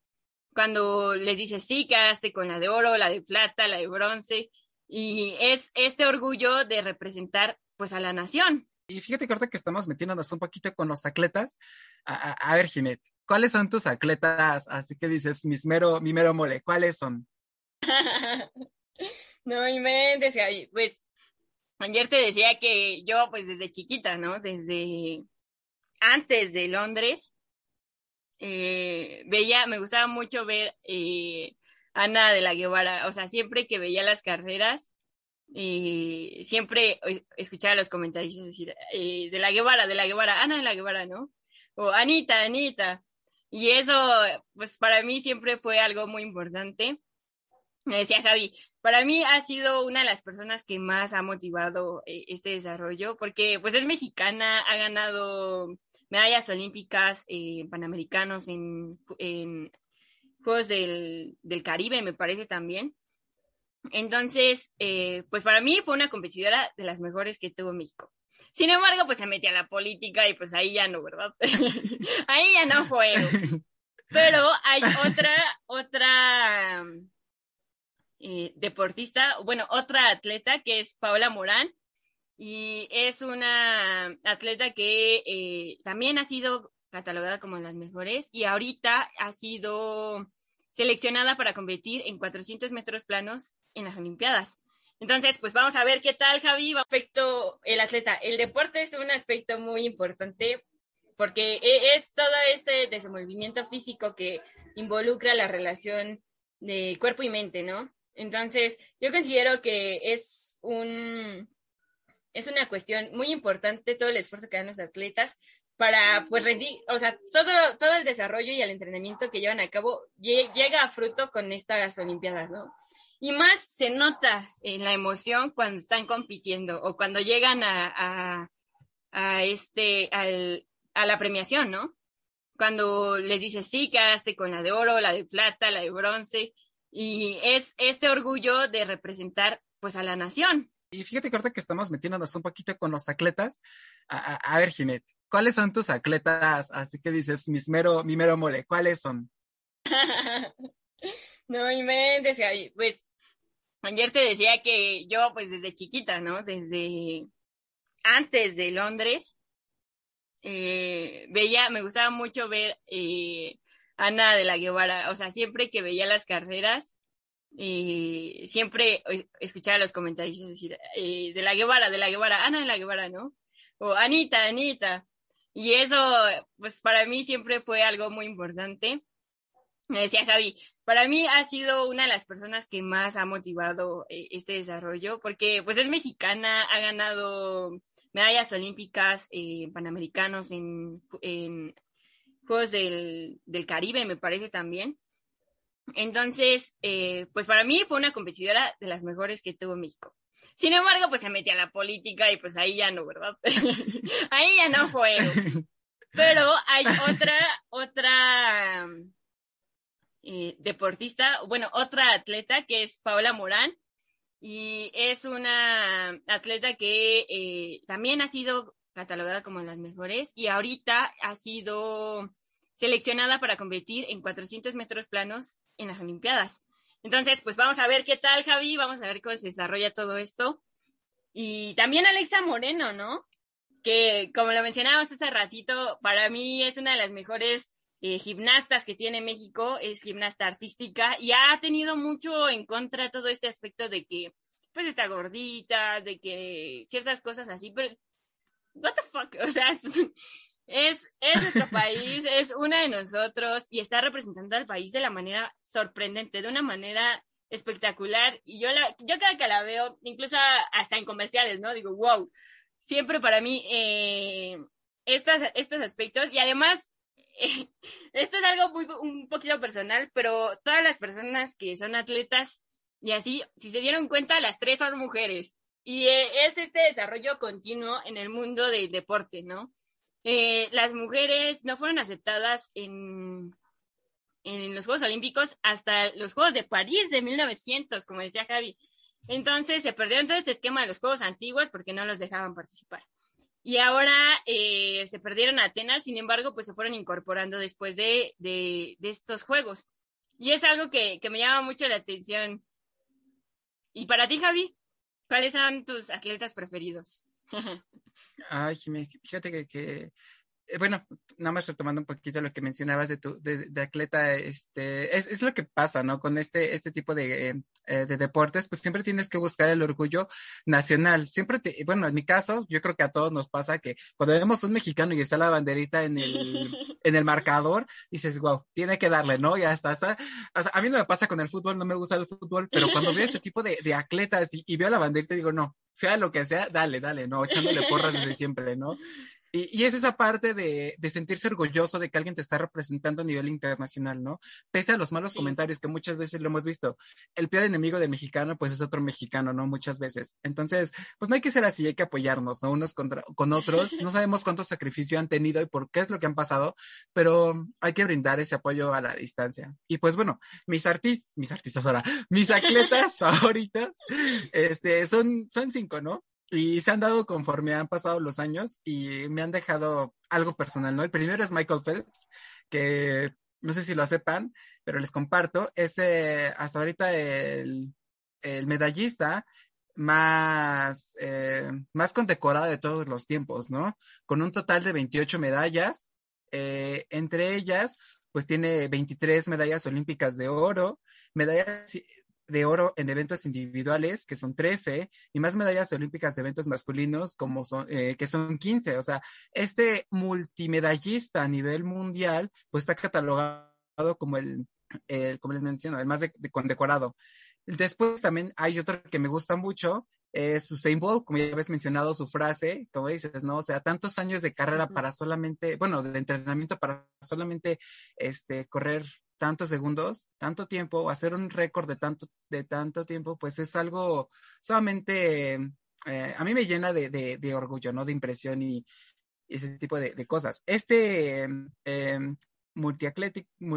[SPEAKER 1] Cuando les dices, sí, quedaste con la de oro, la de plata, la de bronce, y es este orgullo de representar pues a la nación.
[SPEAKER 2] Y fíjate que ahorita que estamos metiéndonos un poquito con los atletas, a, a, a ver, Jimet, ¿cuáles son tus atletas? Así que dices, mis mero, mi mero mole, ¿cuáles son?
[SPEAKER 1] no inventes, pues Ayer te decía que yo, pues desde chiquita, ¿no? Desde antes de Londres, eh, veía, me gustaba mucho ver eh, Ana de la Guevara, o sea, siempre que veía las carreras, eh, siempre escuchaba los comentarios decir, eh, de la Guevara, de la Guevara, Ana de la Guevara, ¿no? O Anita, Anita. Y eso, pues para mí siempre fue algo muy importante. Me decía Javi, para mí ha sido una de las personas que más ha motivado eh, este desarrollo, porque pues es mexicana, ha ganado medallas olímpicas, eh, panamericanos en, en Juegos del, del, Caribe, me parece también. Entonces, eh, pues para mí fue una competidora de las mejores que tuvo México. Sin embargo, pues se metió a la política y pues ahí ya no, ¿verdad? ahí ya no juego. Pero hay otra, otra eh, deportista, bueno, otra atleta que es Paola Morán y es una atleta que eh, también ha sido catalogada como las mejores y ahorita ha sido seleccionada para competir en 400 metros planos en las Olimpiadas. Entonces, pues vamos a ver qué tal, Javi. Aspecto, el atleta. El deporte es un aspecto muy importante porque e, es todo este desenvolvimiento físico que involucra la relación de cuerpo y mente, ¿no? Entonces, yo considero que es un es una cuestión muy importante todo el esfuerzo que dan los atletas para pues rendir, o sea, todo, todo el desarrollo y el entrenamiento que llevan a cabo llega a fruto con estas Olimpiadas, ¿no? Y más se nota en la emoción cuando están compitiendo o cuando llegan a, a, este, al, a la premiación, ¿no? Cuando les dices, sí, quedaste con la de oro, la de plata, la de bronce, y es este orgullo de representar pues a la nación.
[SPEAKER 2] Y fíjate que ahorita que estamos metiéndonos un poquito con los atletas, a, ver, Ginette, ¿cuáles son tus atletas? Así que dices, mis mero, mi mero mole, ¿cuáles son?
[SPEAKER 1] no, y me decía, pues, ayer te decía que yo, pues, desde chiquita, ¿no? Desde antes de Londres, eh, veía, me gustaba mucho ver eh, Ana de la Guevara, o sea, siempre que veía las carreras, eh, siempre escuchaba a los comentarios decir, eh, de la Guevara, de la Guevara, Ana de la Guevara, ¿no? O Anita, Anita. Y eso, pues para mí siempre fue algo muy importante. Me decía Javi, para mí ha sido una de las personas que más ha motivado eh, este desarrollo, porque pues es mexicana, ha ganado medallas olímpicas, panamericanos en, en Juegos del, del, Caribe, me parece también. Entonces, eh, pues para mí fue una competidora de las mejores que tuvo México. Sin embargo, pues se metió a la política y pues ahí ya no, ¿verdad? ahí ya no juego. Pero hay otra, otra eh, deportista, bueno, otra atleta que es Paola Morán y es una atleta que eh, también ha sido catalogada como las mejores y ahorita ha sido seleccionada para competir en 400 metros planos en las Olimpiadas. Entonces, pues vamos a ver qué tal, Javi, vamos a ver cómo se desarrolla todo esto. Y también Alexa Moreno, ¿no? Que como lo mencionábamos hace ratito, para mí es una de las mejores eh, gimnastas que tiene México, es gimnasta artística y ha tenido mucho en contra todo este aspecto de que pues está gordita, de que ciertas cosas así, pero what the fuck, o sea, es, es nuestro país, es una de nosotros y está representando al país de la manera sorprendente, de una manera espectacular. Y yo, la, yo cada que la veo, incluso hasta en comerciales, ¿no? Digo, wow, siempre para mí eh, estas, estos aspectos y además, esto es algo muy, un poquito personal, pero todas las personas que son atletas y así, si se dieron cuenta, las tres son mujeres. Y eh, es este desarrollo continuo en el mundo del deporte, ¿no? Eh, las mujeres no fueron aceptadas en, en los Juegos Olímpicos hasta los Juegos de París de 1900, como decía Javi. Entonces se perdieron todo este esquema de los Juegos antiguos porque no los dejaban participar. Y ahora eh, se perdieron Atenas, sin embargo, pues se fueron incorporando después de, de, de estos Juegos. Y es algo que, que me llama mucho la atención. ¿Y para ti, Javi? ¿Cuáles son tus atletas preferidos?
[SPEAKER 2] Ay, fíjate que, que bueno, nada más retomando un poquito lo que mencionabas de tu de, de atleta, este, es, es, lo que pasa, ¿no? Con este, este tipo de, eh, de deportes, pues siempre tienes que buscar el orgullo nacional. Siempre te, bueno, en mi caso, yo creo que a todos nos pasa que cuando vemos un mexicano y está la banderita en el, en el marcador, dices, wow, tiene que darle, ¿no? Ya está, está. O sea, a mí no me pasa con el fútbol, no me gusta el fútbol, pero cuando veo este tipo de, de atletas y, y veo la banderita, digo, no, sea lo que sea, dale, dale, ¿no? Echándole porras desde siempre, ¿no? Y, es esa parte de, sentirse orgulloso de que alguien te está representando a nivel internacional, ¿no? Pese a los malos comentarios que muchas veces lo hemos visto. El peor enemigo de mexicano, pues es otro mexicano, ¿no? Muchas veces. Entonces, pues no hay que ser así, hay que apoyarnos, ¿no? Unos contra, con otros. No sabemos cuánto sacrificio han tenido y por qué es lo que han pasado, pero hay que brindar ese apoyo a la distancia. Y pues bueno, mis artistas, mis artistas ahora, mis atletas favoritas, este, son, son cinco, ¿no? Y se han dado conforme han pasado los años y me han dejado algo personal, ¿no? El primero es Michael Phelps, que no sé si lo sepan, pero les comparto, es hasta ahorita el, medallista más, eh, más condecorado de todos los tiempos, ¿no? Con un total de 28 medallas, eh, entre ellas, pues tiene 23 medallas olímpicas de oro, medallas de oro en eventos individuales, que son 13, y más medallas olímpicas de eventos masculinos, como son, eh, que son 15. O sea, este multimedallista a nivel mundial, pues está catalogado como el, como les menciono, el más condecorado. Después también hay otro que me gusta mucho, es Usain Bolt, como ya habéis mencionado su frase, como dices, ¿no? O sea, tantos años de carrera para solamente, bueno, de entrenamiento para solamente este, correr tantos segundos, tanto tiempo, hacer un récord de tanto, de tanto tiempo, pues es algo solamente, eh, a mí me llena de, orgullo, ¿no? De impresión y, ese tipo de, cosas. Este eh,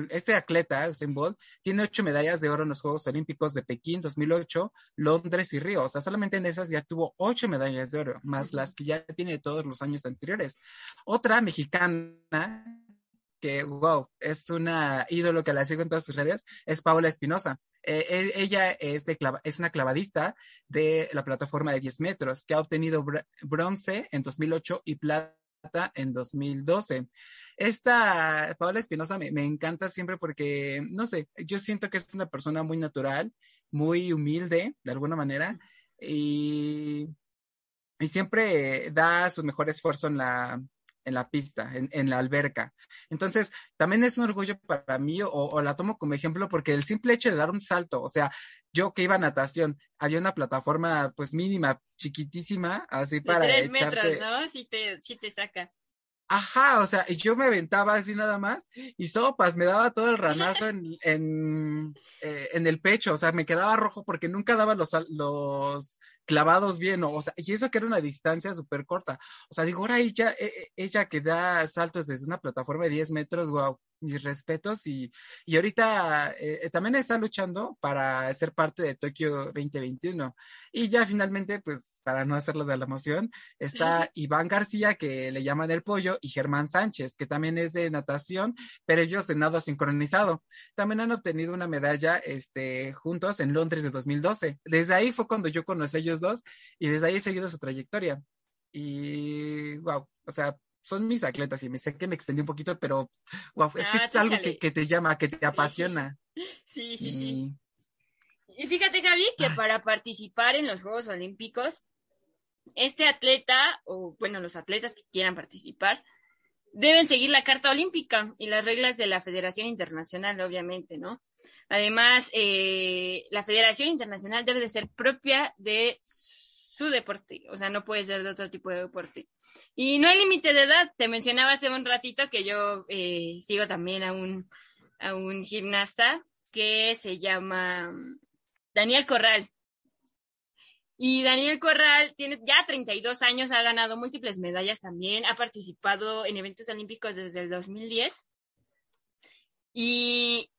[SPEAKER 2] este atleta, Usain Bolt, tiene ocho medallas de oro en los Juegos Olímpicos de Pekín 2008, Londres y Río. O sea, solamente en esas ya tuvo ocho medallas de oro, más las que ya tiene todos los años anteriores. Otra mexicana que, wow, es una ídolo que la sigo en todas sus redes, es Paola Espinosa. Eh, e, ella es, es, una clavadista de la plataforma de 10 metros, que ha obtenido bronce en 2008 y plata en 2012. Esta Paola Espinosa me, me, encanta siempre porque, no sé, yo siento que es una persona muy natural, muy humilde, de alguna manera, y, y siempre da su mejor esfuerzo en la, en la pista, en, la alberca. Entonces, también es un orgullo para mí, o, la tomo como ejemplo, porque el simple hecho de dar un salto, o sea, yo que iba a natación, había una plataforma pues mínima, chiquitísima, así para...
[SPEAKER 1] tres metros, ¿no? Si te, si te saca.
[SPEAKER 2] Ajá, o sea, yo me aventaba así nada más y sopas, me daba todo el ranazo en, en, eh, en el pecho, o sea, me quedaba rojo porque nunca daba los, los clavados bien, o, sea, y eso que era una distancia súper corta. O sea, digo, ahora ella, e, e, ella que da saltos desde una plataforma de 10 metros, wow, mis respetos y, y ahorita eh, eh, también está luchando para ser parte de Tokio 2021. Y ya finalmente, pues para no hacerlo de la emoción, está Iván García, que le llaman el pollo, y Germán Sánchez, que también es de natación, pero ellos de nado sincronizado. También han obtenido una medalla este, juntos en Londres de 2012. Desde ahí fue cuando yo conocí a ellos dos y desde ahí he seguido su trayectoria. Y wow, o sea, son mis atletas y me sé que me extendí un poquito, pero wow, es que ah, es algo que, te llama, que te apasiona.
[SPEAKER 1] Sí, sí, sí. Y fíjate, Javi, que para participar en los Juegos Olímpicos, este atleta, o bueno, los atletas que quieran participar, deben seguir la Carta Olímpica y las reglas de la Federación Internacional, obviamente, ¿no? Además, eh, la Federación Internacional debe de ser propia de su deporte, o sea, no puede ser de otro tipo de deporte. Y no hay límite de edad. Te mencionaba hace un ratito que yo eh, sigo también a un, a un gimnasta que se llama mm, Daniel Corral. Y Daniel Corral tiene ya 32 años, ha ganado múltiples medallas también, ha participado en eventos olímpicos desde el 2010. Y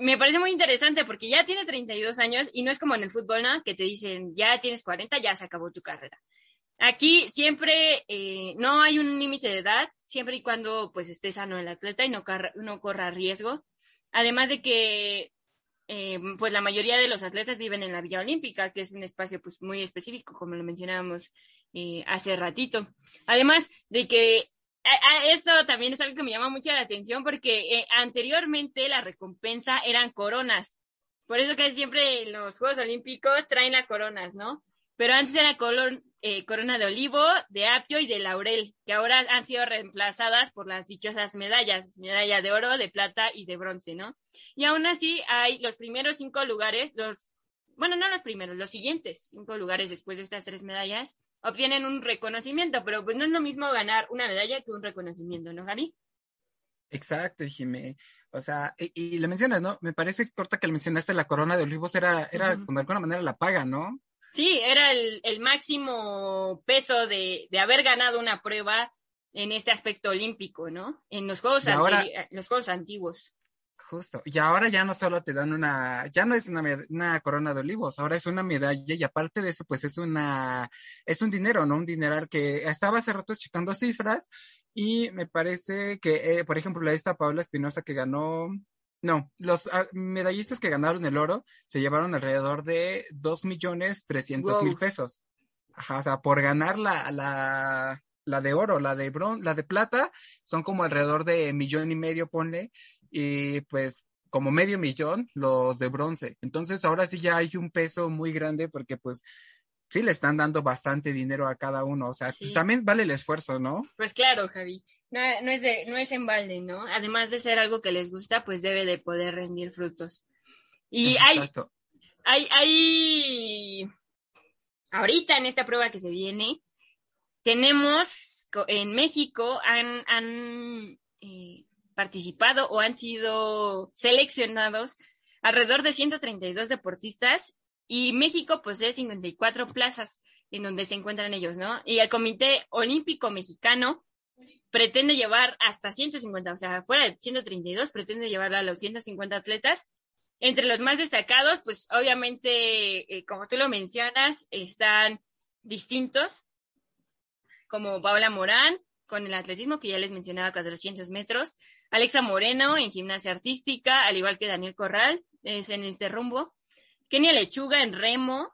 [SPEAKER 1] me parece muy interesante porque ya tiene 32 años y no es como en el fútbol, ¿no? Que te dicen, ya tienes 40, ya se acabó tu carrera. Aquí siempre eh, no hay un límite de edad, siempre y cuando pues esté sano el atleta y no, no corra riesgo. Además de que eh, pues la mayoría de los atletas viven en la Villa Olímpica, que es un espacio pues muy específico, como lo mencionábamos eh, hace ratito. Además de que esto también es algo que me llama mucho la atención porque anteriormente la recompensa eran coronas. Por eso que siempre los Juegos Olímpicos traen las coronas, ¿no? pero antes era color, eh, corona de olivo, de apio y de laurel, que ahora han sido reemplazadas por las dichosas medallas, medalla de oro, de plata y de bronce, ¿no? Y aún así hay los primeros cinco lugares, los, bueno, no los primeros, los siguientes cinco lugares después de estas tres medallas, obtienen un reconocimiento, pero pues no es lo mismo ganar una medalla que un reconocimiento, ¿no, Javi?
[SPEAKER 2] Exacto, Jimé. O sea, y, le mencionas, ¿no? Me parece corta que le mencionaste la corona de olivos, era, era de alguna manera la paga, ¿no?
[SPEAKER 1] Sí, era el, el máximo peso de, de, haber ganado una prueba en este aspecto olímpico, ¿no? En los Juegos, los juegos antiguos.
[SPEAKER 2] Justo. Y ahora ya no solo te dan una, ya no es una, una, corona de olivos, ahora es una medalla y aparte de eso, pues es una, es un dinero, ¿no? Un dineral que estaba hace rato checando cifras y me parece que, eh, por ejemplo, la esta Paula Espinosa que ganó, no, los ah, medallistas que ganaron el oro se llevaron alrededor de dos millones trescientos mil pesos. Ajá, o sea, por ganar la, la, la de oro, la de bron, la de plata, son como alrededor de millón y medio, ponle, y pues como medio millón los de bronce. Entonces ahora sí ya hay un peso muy grande porque pues sí le están dando bastante dinero a cada uno. O sea, pues también vale el esfuerzo, ¿no?
[SPEAKER 1] Pues claro, Javi. No, no, es de, no es en balde, ¿no? Además de ser algo que les gusta, pues debe de poder rendir frutos. Y hay, hay, hay, ahorita en esta prueba que se viene, tenemos en México, han, han eh, participado o han sido seleccionados alrededor de 132 deportistas y México posee 54 plazas en donde se encuentran ellos, ¿no? Y el Comité Olímpico Mexicano pretende llevar hasta 150, o sea, fuera de 132, pretende llevar a los 150 atletas. Entre los más destacados, pues obviamente, eh, como tú lo mencionas, están distintos, como Paula Morán, con el atletismo, que ya les mencionaba, 400 metros, Alexa Moreno en gimnasia artística, al igual que Daniel Corral, es en este rumbo, Kenia Lechuga en remo,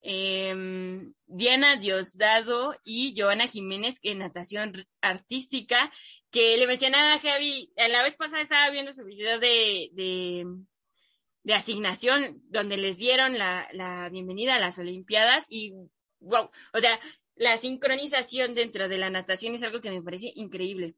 [SPEAKER 1] em, Diana Diosdado y Joana Jiménez en natación artística, que le mencionaba a Javi, a la vez pasada estaba viendo su video de, de, asignación, donde les dieron la, la bienvenida a las Olimpiadas y wow, o sea, la sincronización dentro de la natación es algo que me parece increíble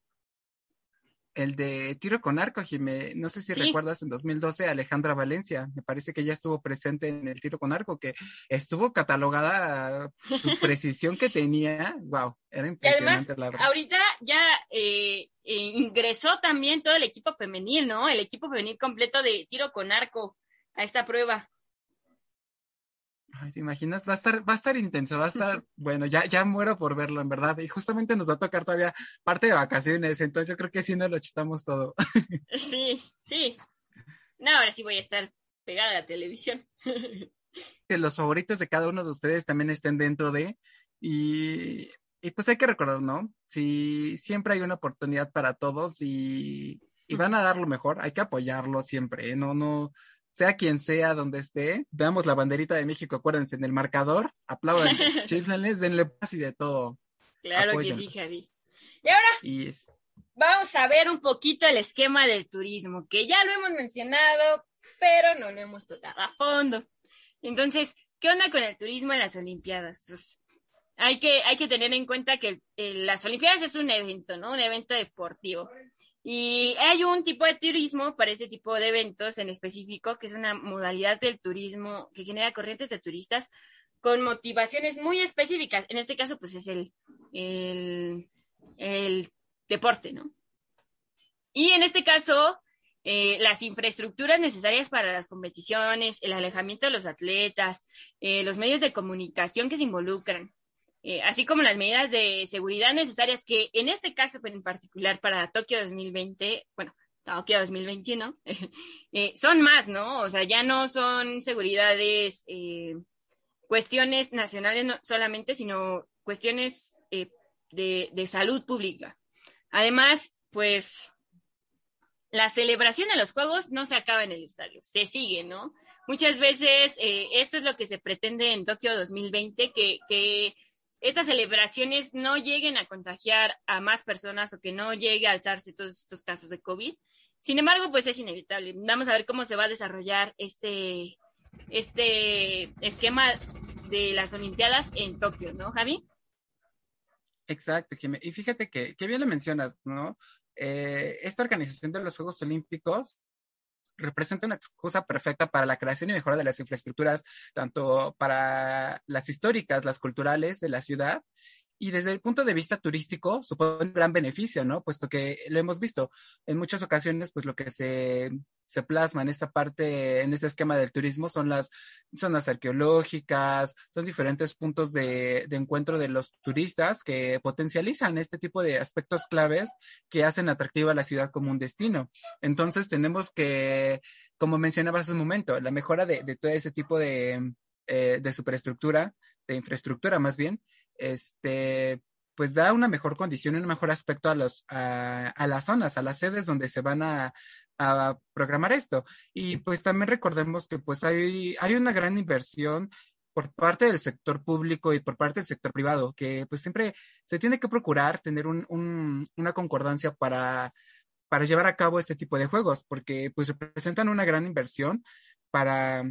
[SPEAKER 2] el de tiro con arco, Jimé. No sé si recuerdas en 2012 Alejandra Valencia. Me parece que ella estuvo presente en el tiro con arco, que estuvo catalogada su precisión que tenía. Wow, era impresionante
[SPEAKER 1] la verdad. Ahorita ya eh, eh, ingresó también todo el equipo femenil, ¿no? El equipo femenil completo de tiro con arco a esta prueba.
[SPEAKER 2] Ay, ¿te imaginas? Va a estar, va a estar intenso, va a estar, bueno, ya, ya muero por verlo, en verdad. Y justamente nos va a tocar todavía parte de vacaciones, entonces yo creo que sí nos lo chutamos todo.
[SPEAKER 1] Sí, sí. No, ahora sí voy a estar pegada a la televisión.
[SPEAKER 2] Que los favoritos de cada uno de ustedes también estén dentro de, y, y pues hay que recordar, ¿no? Si siempre hay una oportunidad para todos y, y van a dar lo mejor, hay que apoyarlo siempre, ¿eh? no, no, sea quien sea, donde esté, veamos la banderita de México, acuérdense, en el marcador, aplaudan, chiflenles, denle paz y de todo.
[SPEAKER 1] Claro que sí, Javi. Y ahora vamos a ver un poquito el esquema del turismo, que ya lo hemos mencionado, pero no lo hemos tocado a fondo. Entonces, ¿qué onda con el turismo en las Olimpiadas? Pues hay que, hay que tener en cuenta que las Olimpiadas es un evento, ¿no? Un evento deportivo. Y hay un tipo de turismo para ese tipo de eventos en específico, que es una modalidad del turismo que genera corrientes de turistas con motivaciones muy específicas. En este caso, pues es el, el, deporte, ¿no? Y en este caso, eh, las infraestructuras necesarias para las competiciones, el alejamiento de los atletas, eh, los medios de comunicación que se involucran, eh, así como las medidas de seguridad necesarias que en este caso en particular para Tokio 2020, bueno, Tokio 2021, eh, son más, ¿no? O sea, ya no son seguridades, eh, cuestiones nacionales solamente, sino cuestiones de, de salud pública. Además, pues la celebración de los juegos no se acaba en el estadio, se sigue, ¿no? Muchas veces esto es lo que se pretende en Tokio 2020, que, que estas celebraciones no lleguen a contagiar a más personas o que no llegue a alzarse todos estos casos de COVID. Sin embargo, pues es inevitable. Vamos a ver cómo se va a desarrollar este, este esquema de las Olimpiadas en Tokio, ¿no, Javi?
[SPEAKER 2] Exacto, Jimé. Y fíjate que, que bien lo mencionas, ¿no? Eh, esta organización de los Juegos Olímpicos representa una excusa perfecta para la creación y mejora de las infraestructuras, tanto para las históricas, las culturales de la ciudad, y desde el punto de vista turístico supone un gran beneficio, ¿no? Puesto que lo hemos visto en muchas ocasiones, pues lo que se, se plasma en esta parte, en este esquema del turismo son las zonas arqueológicas, son diferentes puntos de, encuentro de los turistas que potencializan este tipo de aspectos claves que hacen atractiva la ciudad como un destino. Entonces tenemos que, como mencionaba hace un momento, la mejora de, de todo ese tipo de, eh, de superestructura, de infraestructura más bien, este, pues da una mejor condición y un mejor aspecto a, los, a, a las zonas, a las sedes donde se van a, a, programar esto. Y pues también recordemos que pues hay, hay una gran inversión por parte del sector público y por parte del sector privado, que pues siempre se tiene que procurar tener un, un, una concordancia para, para llevar a cabo este tipo de juegos, porque pues representan una gran inversión para,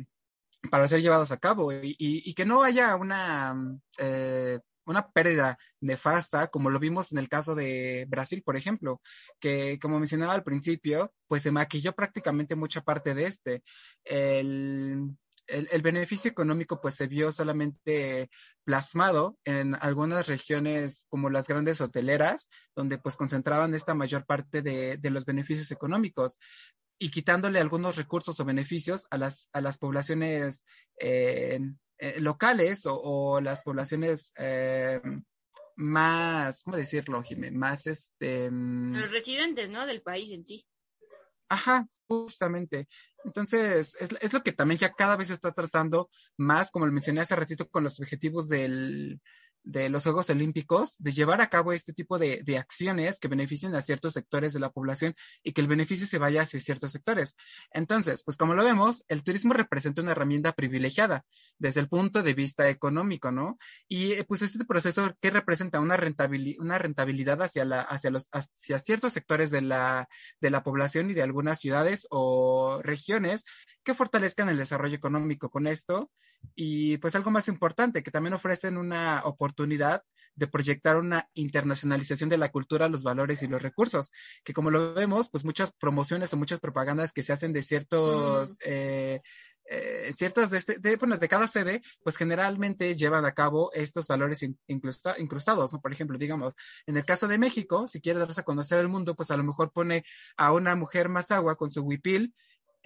[SPEAKER 2] para ser llevados a cabo y, y, y que no haya una, eh, una pérdida nefasta, como lo vimos en el caso de Brasil, por ejemplo, que como mencionaba al principio, pues se maquilló prácticamente mucha parte de este. El, el, beneficio económico pues se vio solamente plasmado en algunas regiones como las grandes hoteleras, donde pues concentraban esta mayor parte de, de los beneficios económicos y quitándole algunos recursos o beneficios a las, a las poblaciones eh, eh, locales o, o, las poblaciones eh, más, ¿cómo decirlo, Jimé? Más este...
[SPEAKER 1] Los residentes, ¿no? Del país en sí.
[SPEAKER 2] Ajá, justamente. Entonces, es, es, lo que también ya cada vez se está tratando más, como lo mencioné hace ratito, con los objetivos del, de los Juegos Olímpicos, de llevar a cabo este tipo de, de, acciones que beneficien a ciertos sectores de la población y que el beneficio se vaya hacia ciertos sectores. Entonces, pues como lo vemos, el turismo representa una herramienta privilegiada desde el punto de vista económico, ¿no? Y pues este proceso que representa una, rentabilidad, una rentabilidad hacia, la, hacia, los, hacia ciertos sectores de la, de la población y de algunas ciudades o regiones que fortalezcan el desarrollo económico con esto y pues algo más importante, que también ofrecen una oportunidad de proyectar una internacionalización de la cultura, los valores y los recursos, que como lo vemos, pues muchas promociones o muchas propagandas que se hacen de ciertos, mm. eh, eh, ciertas de, este, de, bueno, de cada sede, pues generalmente llevan a cabo estos valores incrusta, incrustados, ¿no? Por ejemplo, digamos, en el caso de México, si quiere darse a conocer al mundo, pues a lo mejor pone a una mujer más agua con su huipil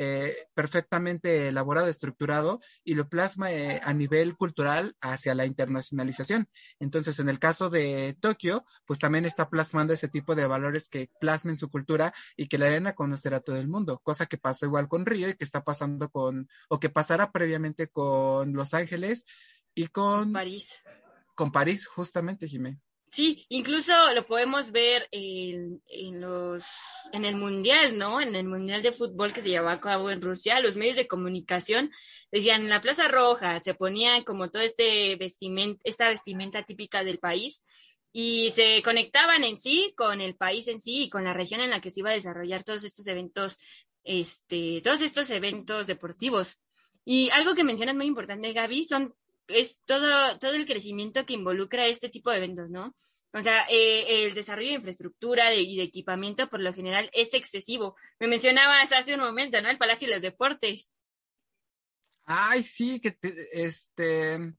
[SPEAKER 2] eh, perfectamente elaborado, estructurado y lo plasma eh, a nivel cultural hacia la internacionalización. Entonces, en el caso de Tokio, pues también está plasmando ese tipo de valores que plasmen su cultura y que la den a conocer a todo el mundo, cosa que pasa igual con Río y que está pasando con, o que pasará previamente con Los Ángeles y con
[SPEAKER 1] París.
[SPEAKER 2] Con París, justamente, Jimé.
[SPEAKER 1] Sí, incluso lo podemos ver en, en, los, en el mundial, ¿no? En el mundial de fútbol que se llevaba a cabo en Rusia, los medios de comunicación decían en la Plaza Roja se ponían como todo este vestimenta, esta vestimenta típica del país y se conectaban en sí con el país en sí y con la región en la que se iba a desarrollar todos estos eventos, este, todos estos eventos deportivos. Y algo que mencionas muy importante, Gaby, son es todo, todo el crecimiento que involucra este tipo de eventos, ¿no? O sea, eh, el desarrollo de infraestructura y de, equipamiento por lo general es excesivo. Me mencionabas hace un momento, ¿no? El Palacio de los Deportes.
[SPEAKER 2] Ay, sí, que te, este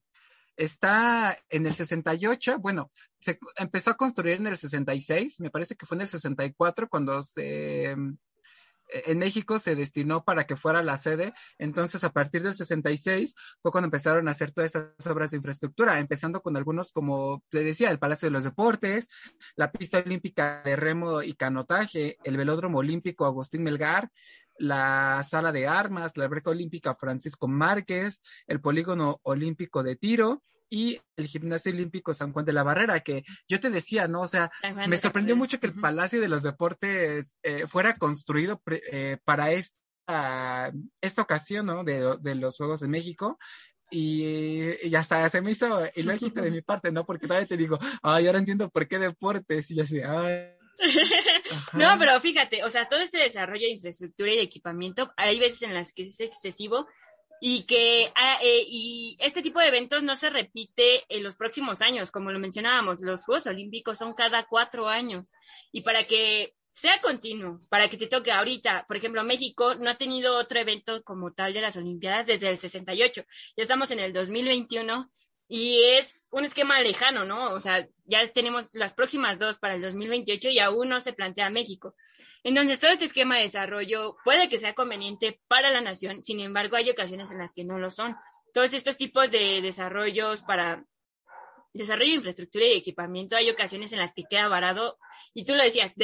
[SPEAKER 2] está en el 68, bueno, se empezó a construir en el 66, me parece que fue en el 64 cuando se en México se destinó para que fuera la sede. Entonces, a partir del 66 fue cuando empezaron a hacer todas estas obras de infraestructura, empezando con algunos, como le decía, el Palacio de los Deportes, la pista olímpica de remo y canotaje, el velódromo olímpico Agustín Melgar, la sala de armas, la alberca olímpica Francisco Márquez, el polígono olímpico de tiro y el gimnasio olímpico San Juan de la Barrera, que yo te decía, ¿no? O sea, me sorprendió mucho que el Palacio de los Deportes eh, fuera construido eh, para esta, esta ocasión, ¿no? De, de, los Juegos de México. Y, y hasta se me hizo ilógico de mi parte, ¿no? Porque todavía te digo, ay, ahora entiendo por qué deportes. Y yo así, ay.
[SPEAKER 1] no, pero fíjate, o sea, todo este desarrollo de infraestructura y de equipamiento, hay veces en las que es excesivo y que ah, eh, y este tipo de eventos no se repite en los próximos años, como lo mencionábamos, los Juegos Olímpicos son cada cuatro años y para que sea continuo, para que te toque ahorita, por ejemplo, México no ha tenido otro evento como tal de las Olimpiadas desde el 68, ya estamos en el 2021 y es un esquema lejano, ¿no? O sea, ya tenemos las próximas dos para el 2028 y aún no se plantea México. Entonces, todo este esquema de desarrollo puede que sea conveniente para la nación, sin embargo, hay ocasiones en las que no lo son. Todos estos tipos de desarrollos para desarrollo de infraestructura y equipamiento, hay ocasiones en las que queda varado, y tú lo decías,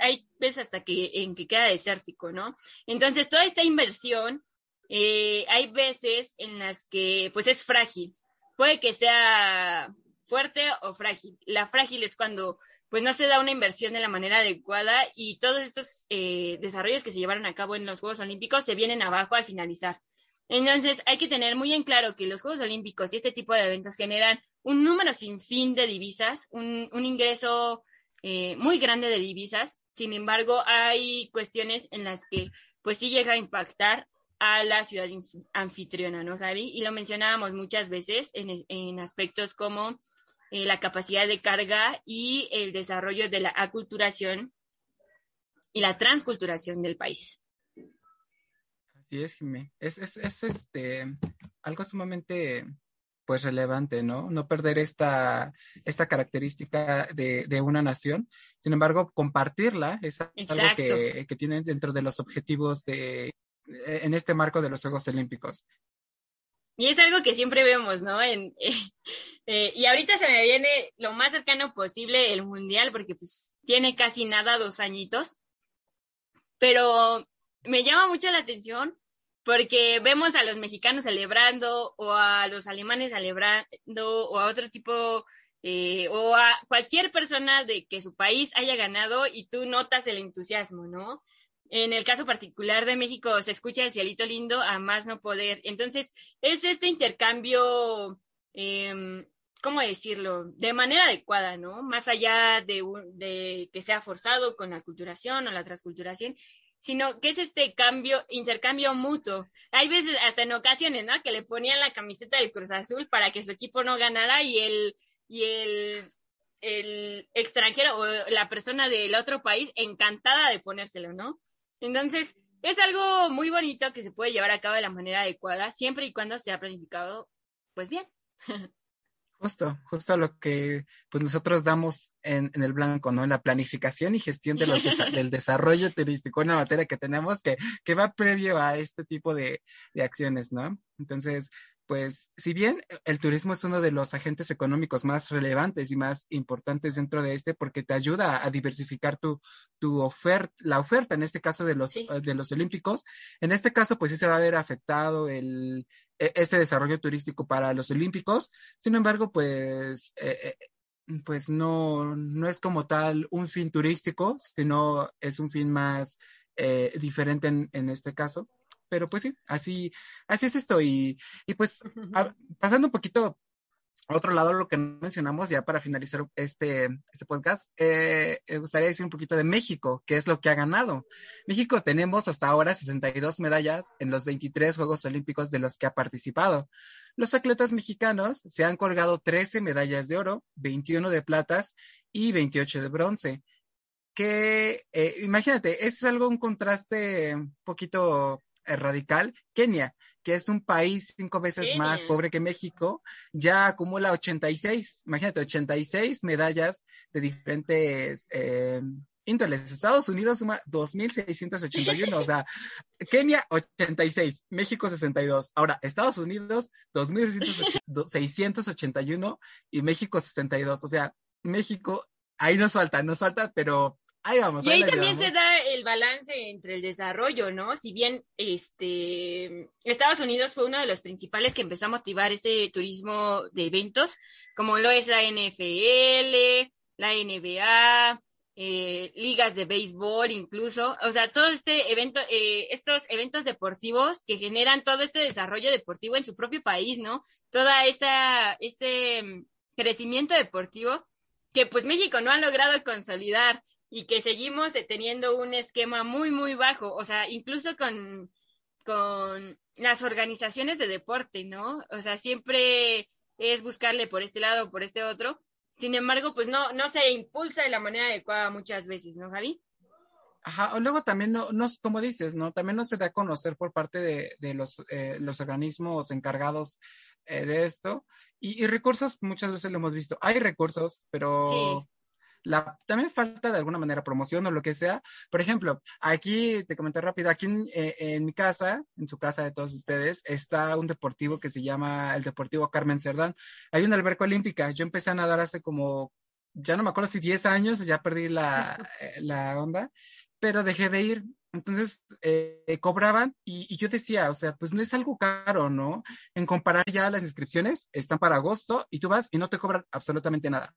[SPEAKER 1] hay veces hasta que en que queda desértico, ¿no? Entonces, toda esta inversión, eh, hay veces en las que, pues, es frágil. Puede que sea fuerte o frágil. La frágil es cuando pues no se da una inversión de la manera adecuada y todos estos eh, desarrollos que se llevaron a cabo en los Juegos Olímpicos se vienen abajo al finalizar. Entonces hay que tener muy en claro que los Juegos Olímpicos y este tipo de eventos generan un número sin fin de divisas, un, ingreso eh, muy grande de divisas. Sin embargo, hay cuestiones en las que pues sí llega a impactar a la ciudad anfitriona, ¿no, Javi? Y lo mencionábamos muchas veces en, en aspectos como eh, la capacidad de carga y el desarrollo de la aculturación y la transculturación del país.
[SPEAKER 2] Así es, Jimé. Es, es, es, este, algo sumamente pues relevante, ¿no? No perder esta, esta característica de, de una nación. Sin embargo, compartirla es algo que, que tienen dentro de los objetivos de, en este marco de los Juegos Olímpicos.
[SPEAKER 1] Y es algo que siempre vemos, ¿no? En, eh, y ahorita se me viene lo más cercano posible el mundial, porque pues tiene casi nada, dos añitos. Pero me llama mucho la atención porque vemos a los mexicanos celebrando o a los alemanes celebrando o a otro tipo eh, o a cualquier persona de que su país haya ganado y tú notas el entusiasmo, ¿no? En el caso particular de México se escucha el cielito lindo a más no poder. Entonces, es este intercambio, eh, ¿cómo decirlo? De manera adecuada, ¿no? Más allá de, de que sea forzado con la culturación o la transculturación, sino que es este cambio, intercambio mutuo. Hay veces, hasta en ocasiones, ¿no? Que le ponían la camiseta del Cruz Azul para que su equipo no ganara y el, y el extranjero o la persona del otro país encantada de ponérselo, ¿no? Entonces, es algo muy bonito que se puede llevar a cabo de la manera adecuada, siempre y cuando sea planificado, pues bien.
[SPEAKER 2] Justo, justo lo que pues nosotros damos en, el blanco, ¿no? En la planificación y gestión de los del desarrollo turístico, una materia que tenemos que, que va previo a este tipo de, de acciones, ¿no? Entonces, pues si bien el turismo es uno de los agentes económicos más relevantes y más importantes dentro de este porque te ayuda a diversificar tu, tu oferta, la oferta en este caso de los, de los olímpicos, en este caso pues sí se va a ver afectado el, e, este desarrollo turístico para los olímpicos, sin embargo pues... Eh, eh, pues no, no es como tal un fin turístico, sino es un fin más eh, diferente en, en este caso pero pues sí, así, así es esto. Y, y pues pasando un poquito a otro lado, lo que mencionamos ya para finalizar este, este podcast, eh, me gustaría decir un poquito de México, que es lo que ha ganado. México tenemos hasta ahora 62 medallas en los 23 Juegos Olímpicos de los que ha participado. Los atletas mexicanos se han colgado 13 medallas de oro, 21 de platas y 28 de bronce que eh, imagínate, es algo un contraste un poquito radical, Kenia, que es un país cinco veces más pobre que México, ya acumula 86, imagínate, 86 medallas de diferentes eh, índoles. Estados Unidos suma 2.681, o sea, Kenia 86, México 62. Ahora, Estados Unidos 2.681 y México 62. O sea, México, ahí nos falta, nos falta, pero Ahí vamos.
[SPEAKER 1] Y ahí, también se da el balance entre el desarrollo, ¿no? Si bien este Estados Unidos fue uno de los principales que empezó a motivar este turismo de eventos, como lo es la NFL, la NBA, eh, ligas de béisbol incluso, o sea, todo este evento, eh, estos eventos deportivos que generan todo este desarrollo deportivo en su propio país, ¿no? Toda esta, este crecimiento deportivo que pues México no ha logrado consolidar y que seguimos teniendo un esquema muy, muy bajo, o sea, incluso con, con las organizaciones de deporte, ¿no? O sea, siempre es buscarle por este lado o por este otro. Sin embargo, pues no, no se impulsa de la manera adecuada muchas veces, ¿no, Javi?
[SPEAKER 2] Ajá, o luego también, no, no, como dices, ¿no? También no se da a conocer por parte de, de los, eh, los organismos encargados eh, de esto. Y, recursos, muchas veces lo hemos visto. Hay recursos, pero la, también falta de alguna manera promoción o lo que sea. Por ejemplo, aquí te comento rápido, aquí en, eh, en, mi casa, en su casa de todos ustedes, está un deportivo que se llama el Deportivo Carmen Cerdán. Hay una alberca olímpica. Yo empecé a nadar hace como, ya no me acuerdo si 10 años, ya perdí la, eh, la onda, pero dejé de ir. Entonces eh, cobraban y, y, yo decía, o sea, pues no es algo caro, ¿no? En comparar ya las inscripciones, están para agosto y tú vas y no te cobran absolutamente nada.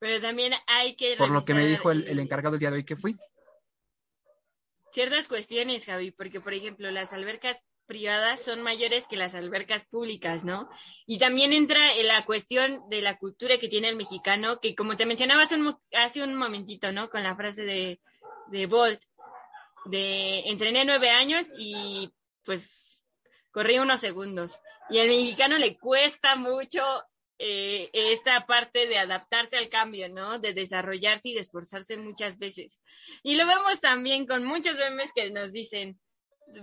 [SPEAKER 1] Pero también hay que...
[SPEAKER 2] Por lo que me dijo el, el encargado el día de hoy que fui.
[SPEAKER 1] Ciertas cuestiones, Javi, porque por ejemplo las albercas privadas son mayores que las albercas públicas, ¿no? Y también entra en la cuestión de la cultura que tiene el mexicano, que como te mencionaba hace un, hace un momentito, ¿no? Con la frase de, de Bolt, de entrené nueve años y pues corrí unos segundos. Y al mexicano le cuesta mucho eh, esta parte de adaptarse al cambio, ¿no? De desarrollarse y de esforzarse muchas veces. Y lo vemos también con muchos memes que nos dicen,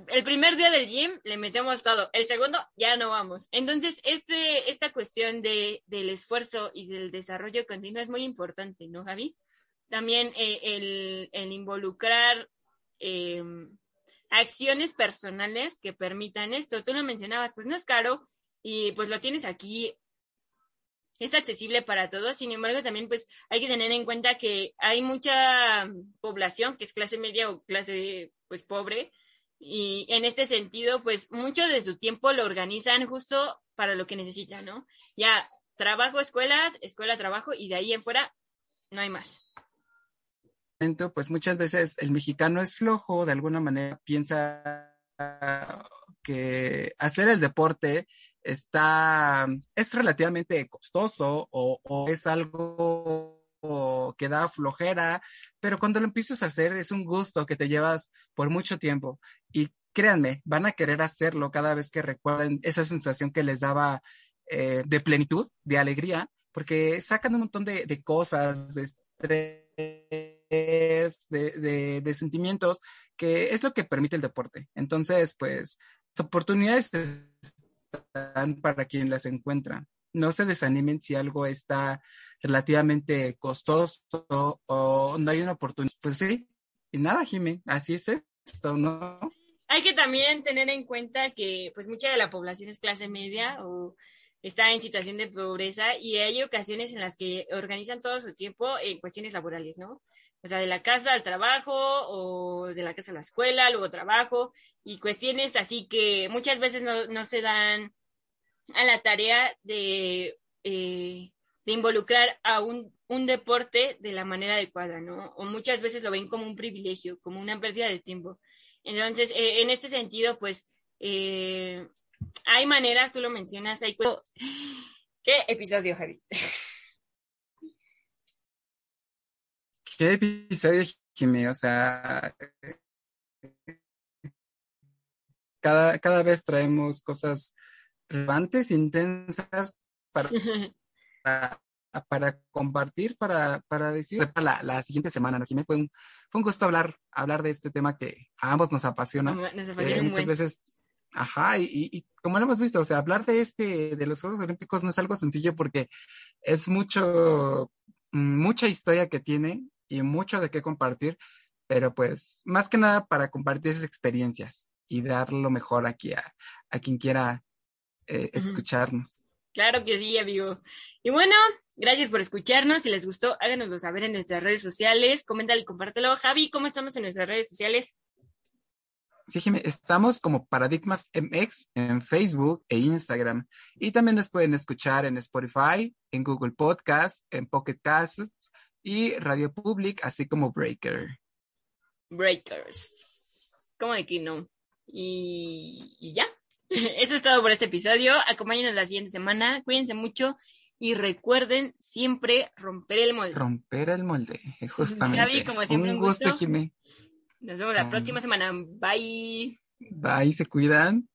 [SPEAKER 1] el primer día del gym le metemos todo, el segundo ya no vamos. Entonces, este, esta cuestión de, del esfuerzo y del desarrollo continuo es muy importante, ¿no, Javi? También eh, el, involucrar eh, acciones personales que permitan esto. Tú lo mencionabas, pues no es caro y pues lo tienes aquí. Es accesible para todos, sin embargo, también pues hay que tener en cuenta que hay mucha población que es clase media o clase pues pobre. Y en este sentido pues mucho de su tiempo lo organizan justo para lo que necesitan, ¿no? Ya trabajo, escuela, escuela, trabajo y de ahí en fuera no hay más.
[SPEAKER 2] Pues muchas veces el mexicano es flojo, de alguna manera piensa que hacer el deporte está, es relativamente costoso o, es algo que da flojera, pero cuando lo empiezas a hacer es un gusto que te llevas por mucho tiempo y créanme, van a querer hacerlo cada vez que recuerden esa sensación que les daba eh, de plenitud, de alegría, porque sacan un montón de, de cosas, de estrés de, de, sentimientos, que es lo que permite el deporte. Entonces, pues, las oportunidades para quien las encuentra. No se desanimen si algo está relativamente costoso o no hay una oportunidad. Pues sí, y nada, Jimmy, así es esto, ¿no?
[SPEAKER 1] Hay que también tener en cuenta que pues mucha de la población es clase media o está en situación de pobreza y hay ocasiones en las que organizan todo su tiempo en cuestiones laborales, ¿no? o sea, de la casa al trabajo o de la casa a la escuela, luego trabajo y cuestiones así que muchas veces no, se dan a la tarea de, eh, de involucrar a un, un, deporte de la manera adecuada, ¿no? O muchas veces lo ven como un privilegio, como una pérdida de tiempo. Entonces, eh, en este sentido, pues, eh, hay maneras, tú lo mencionas, hay... ¿Qué episodio, Javi?
[SPEAKER 2] qué episodio, Jimmy, o sea, cada, cada vez traemos cosas relevantes, intensas para, para, compartir, para, para decir la, la siguiente semana, ¿no, Jimmy? Fue un, fue un gusto hablar, hablar de este tema que a ambos nos apasiona. Eh, muchas veces, ajá, y, y, como lo hemos visto, o sea, hablar de este, de los Juegos Olímpicos no es algo sencillo porque es mucho, mucha historia que tiene y mucho de qué compartir, pero pues más que nada para compartir esas experiencias y dar lo mejor aquí a, a quien quiera eh, escucharnos.
[SPEAKER 1] Claro que sí, amigo. Y bueno, gracias por escucharnos. Si les gustó, háganoslo saber en nuestras redes sociales. Coméntale y compártelo. Javi, ¿cómo estamos en nuestras redes sociales?
[SPEAKER 2] Sí, Jimmy, estamos como Paradigmas MX en Facebook e Instagram. Y también nos pueden escuchar en Spotify, en Google Podcast, en Pocket Casts, y Radio Public, así como Breaker.
[SPEAKER 1] Breakers. ¿Cómo de que no? Y, ya. Eso es todo por este episodio. Acompáñenos la siguiente semana. Cuídense mucho y recuerden siempre romper el molde.
[SPEAKER 2] Romper el molde, justamente. como siempre, un, gusto,
[SPEAKER 1] Nos vemos la próxima semana. Bye.
[SPEAKER 2] Bye, se cuidan.